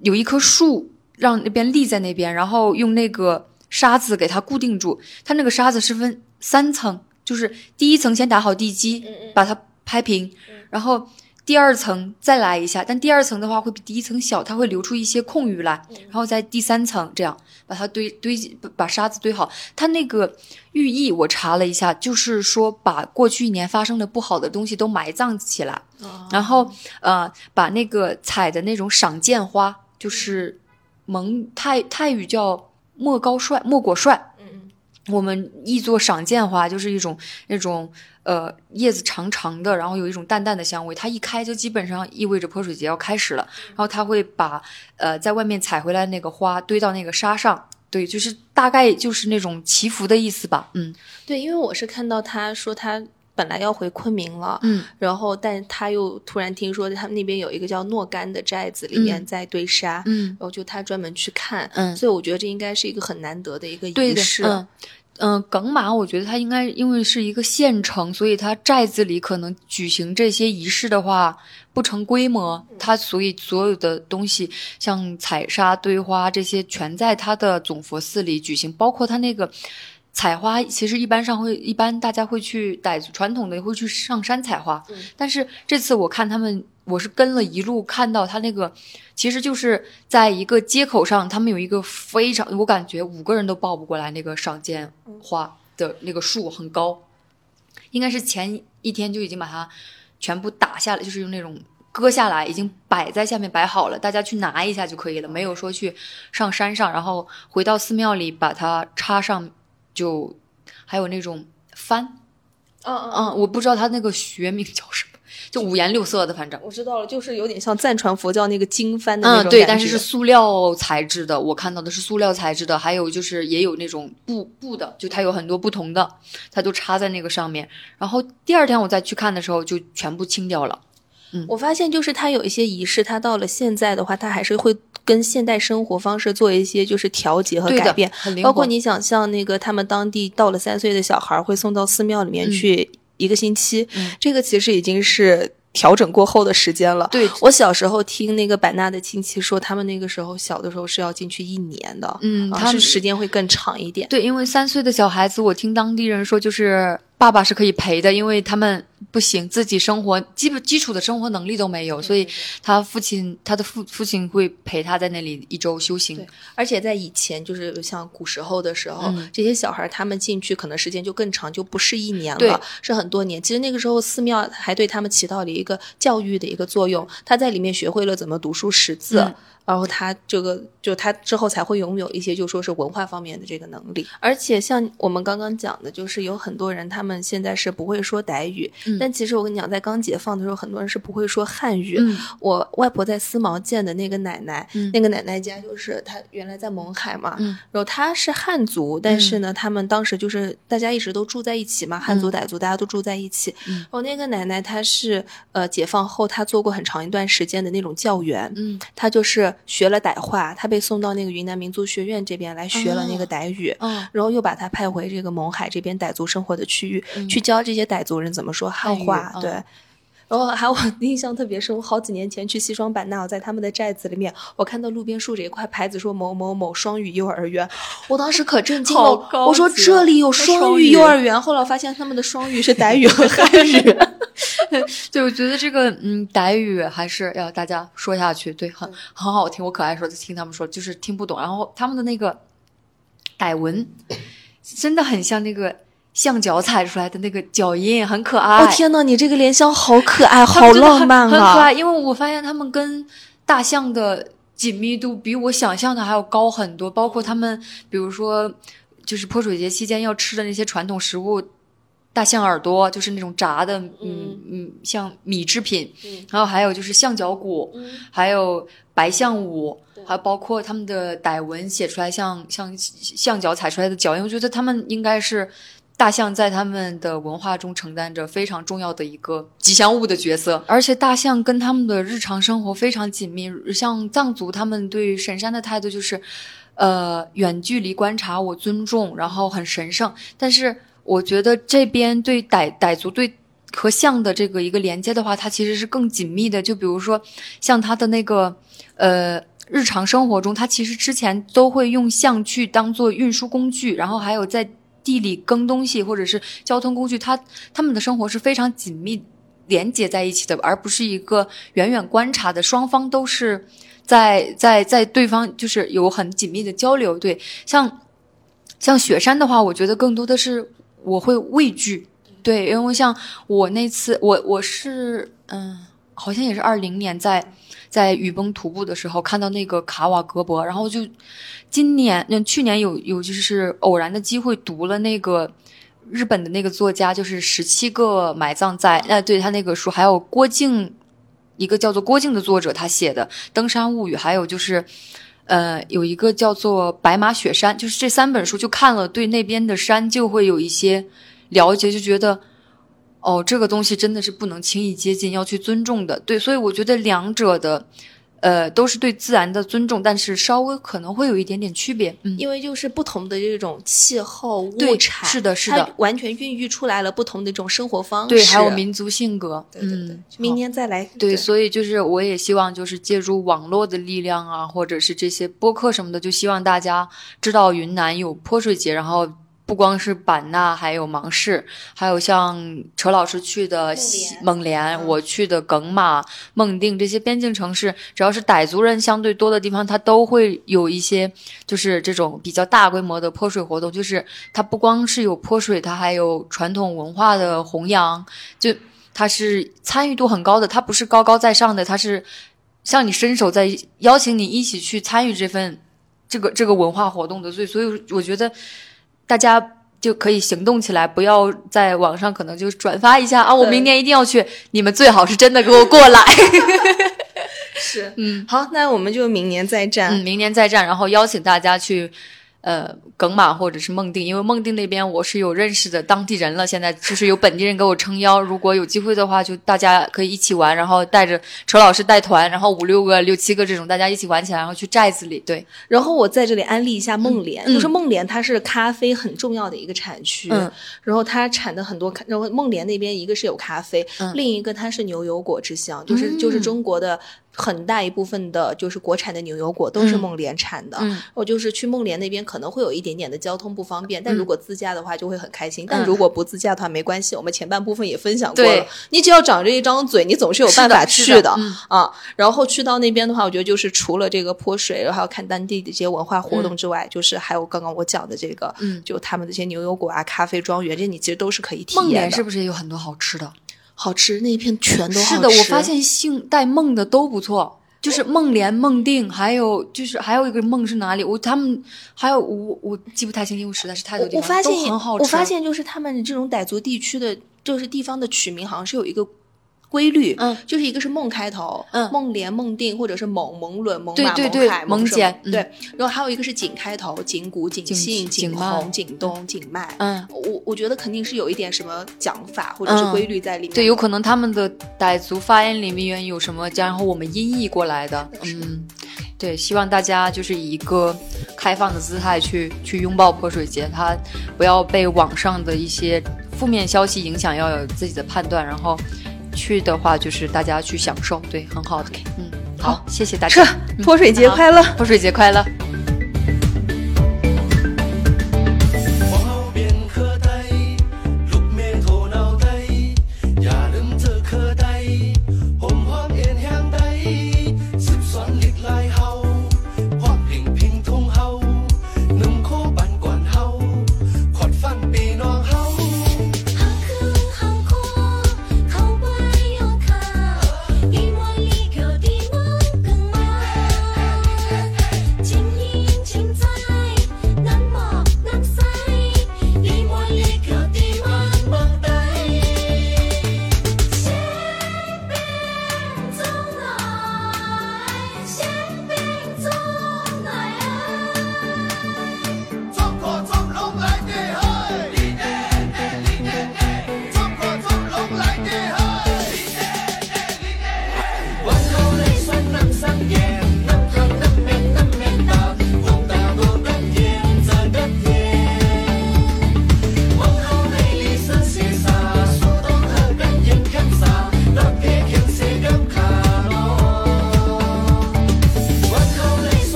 有一棵树让那边立在那边，然后用那个。沙子给它固定住，它那个沙子是分三层，就是第一层先打好地基，把它拍平，然后第二层再来一下，但第二层的话会比第一层小，它会留出一些空余来，然后在第三层这样把它堆堆把沙子堆好。它那个寓意我查了一下，就是说把过去一年发生的不好的东西都埋葬起来，然后呃把那个采的那种赏剑花，就是蒙泰泰语叫。莫高帅，莫果帅。嗯嗯，我们译作赏剑花，就是一种那种呃叶子长长的，然后有一种淡淡的香味。它一开就基本上意味着泼水节要开始了。然后他会把呃在外面采回来那个花堆到那个沙上，对，就是大概就是那种祈福的意思吧。嗯，对，因为我是看到他说他本来要回昆明了，嗯，然后但他又突然听说他们那边有一个叫诺干的寨子，里面在堆沙，嗯，然后就他专门去看，嗯，所以我觉得这应该是一个很难得的一个仪式。嗯。嗯，耿马，我觉得它应该因为是一个县城，所以它寨子里可能举行这些仪式的话不成规模，它所以所有的东西像采沙堆花这些全在它的总佛寺里举行，包括它那个。采花其实一般上会，一般大家会去傣族传统的会去上山采花，但是这次我看他们，我是跟了一路看到他那个，其实就是在一个街口上，他们有一个非常，我感觉五个人都抱不过来那个赏间花的那个树很高，应该是前一天就已经把它全部打下来，就是用那种割下来，已经摆在下面摆好了，大家去拿一下就可以了，没有说去上山上，然后回到寺庙里把它插上。就还有那种幡，嗯嗯，我不知道它那个学名叫什么，就五颜六色的，反正我知道了，就是有点像藏传佛教那个经幡的那种对，但是是塑料材质的，我看到的是塑料材质的，还有就是也有那种布布的，就它有很多不同的，它都插在那个上面。然后第二天我再去看的时候，就全部清掉了。嗯，我发现就是他有一些仪式，他到了现在的话，他还是会。跟现代生活方式做一些就是调节和改变，包括你想像那个他们当地到了三岁的小孩会送到寺庙里面去一个星期，这个其实已经是调整过后的时间了。对我小时候听那个版纳的亲戚说，他们那个时候小的时候是要进去一年的，嗯，他是时间会更长一点。对，因为三岁的小孩子，我听当地人说就是。爸爸是可以陪的，因为他们不行，自己生活基本基础的生活能力都没有，所以他父亲他的父父亲会陪他在那里一周修行。而且在以前，就是像古时候的时候，这些小孩他们进去可能时间就更长，就不是一年了，是很多年。其实那个时候寺庙还对他们起到了一个教育的一个作用，他在里面学会了怎么读书识字。然后他这个就他之后才会拥有一些就说是文化方面的这个能力，而且像我们刚刚讲的，就是有很多人他们现在是不会说傣语，但其实我跟你讲，在刚解放的时候，很多人是不会说汉语。我外婆在思茅见的那个奶奶，那个奶奶家就是她原来在勐海嘛，然后她是汉族，但是呢，他们当时就是大家一直都住在一起嘛，汉族傣族大家都住在一起。然后那个奶奶她是呃解放后她做过很长一段时间的那种教员，嗯，她就是。学了傣话，他被送到那个云南民族学院这边来学了那个傣语，然后又把他派回这个勐海这边傣族生活的区域，去教这些傣族人怎么说汉话。对，然后还我印象特别深，我好几年前去西双版纳，我在他们的寨子里面，我看到路边竖着一块牌子，说某某某双语幼儿园，我当时可震惊了，我说这里有双语幼儿园，后来发现他们的双语是傣语和汉语。对，我觉得这个嗯，傣语还是要大家说下去，对，很很好听。我可爱说，听他们说，就是听不懂。然后他们的那个傣文，真的很像那个象脚踩出来的那个脚印，很可爱。哦天呐，你这个联想好可爱，好浪漫啊！很可爱，因为我发现他们跟大象的紧密度比我想象的还要高很多。包括他们，比如说，就是泼水节期间要吃的那些传统食物。大象耳朵就是那种炸的，嗯嗯，像米制品，然后还有就是象脚骨，还有白象舞，还包括他们的傣文写出来像像象脚踩出来的脚印，我觉得他们应该是大象在他们的文化中承担着非常重要的一个吉祥物的角色，而且大象跟他们的日常生活非常紧密，像藏族他们对神山的态度就是，呃，远距离观察我尊重，然后很神圣，但是。我觉得这边对傣傣族对和象的这个一个连接的话，它其实是更紧密的。就比如说，像它的那个呃日常生活中，它其实之前都会用象去当做运输工具，然后还有在地里耕东西或者是交通工具，它他们的生活是非常紧密连接在一起的，而不是一个远远观察的，双方都是在在在对方就是有很紧密的交流。对，像像雪山的话，我觉得更多的是。我会畏惧，对，因为像我那次，我我是嗯，好像也是二零年在在雨崩徒步的时候看到那个卡瓦格博，然后就今年嗯去年有有就是偶然的机会读了那个日本的那个作家，就是十七个埋葬在呃对他那个书，还有郭靖一个叫做郭靖的作者他写的《登山物语》，还有就是。呃，有一个叫做《白马雪山》，就是这三本书就看了，对那边的山就会有一些了解，就觉得哦，这个东西真的是不能轻易接近，要去尊重的。对，所以我觉得两者的。呃，都是对自然的尊重，但是稍微可能会有一点点区别，因为就是不同的这种气候物产，是的，是的，完全孕育出来了不同的这种生活方式，对，还有民族性格，嗯，明年再来，对，所以就是我也希望就是借助网络的力量啊，或者是这些播客什么的，就希望大家知道云南有泼水节，然后。不光是版纳，还有芒市，还有像车老师去的蒙连，我去的耿马、孟定这些边境城市，只要是傣族人相对多的地方，它都会有一些就是这种比较大规模的泼水活动。就是它不光是有泼水，它还有传统文化的弘扬，就它是参与度很高的，它不是高高在上的，它是向你伸手在邀请你一起去参与这份这个这个文化活动的。所以，所以我觉得。大家就可以行动起来，不要在网上可能就转发一下啊！我明年一定要去，你们最好是真的给我过来。是，嗯，好，那我们就明年再战，明年再战，然后邀请大家去。呃，耿马或者是孟定，因为孟定那边我是有认识的当地人了，现在就是有本地人给我撑腰。如果有机会的话，就大家可以一起玩，然后带着车老师带团，然后五六个、六七个这种，大家一起玩起来，然后去寨子里。对，然后我在这里安利一下孟连，就是孟连它是咖啡很重要的一个产区，然后它产的很多，然后孟连那边一个是有咖啡，另一个它是牛油果之乡，就是就是中国的。很大一部分的就是国产的牛油果都是孟连产的，我就是去孟连那边可能会有一点点的交通不方便，但如果自驾的话就会很开心。但如果不自驾的话没关系，我们前半部分也分享过了，你只要长着一张嘴，你总是有办法去的啊。然后去到那边的话，我觉得就是除了这个泼水，然后看当地的一些文化活动之外，就是还有刚刚我讲的这个，就他们这些牛油果啊、咖啡庄园，这你其实都是可以体验的。孟连是不是也有很多好吃的？好吃那一片全都好吃是的，我发现姓带梦的都不错，就是梦莲、梦定，还有就是还有一个梦是哪里？我他们还有我我记不太清，因为实在是太多地方都很好吃。我发现就是他们这种傣族地区的，就是地方的取名好像是有一个。规律，嗯，就是一个是梦开头，嗯，梦连、梦定，或者是蒙、蒙伦、蒙马、蒙海、蒙简，对，然后还有一个是景开头，景谷、景信、景洪、景东、景迈，嗯，我我觉得肯定是有一点什么讲法或者是规律在里面，对，有可能他们的傣族发音里面有什么，然后我们音译过来的，嗯，对，希望大家就是以一个开放的姿态去去拥抱泼水节，它不要被网上的一些负面消息影响，要有自己的判断，然后。去的话就是大家去享受，对，很好的，嗯，好，谢谢大家，泼水节快乐，泼水节快乐。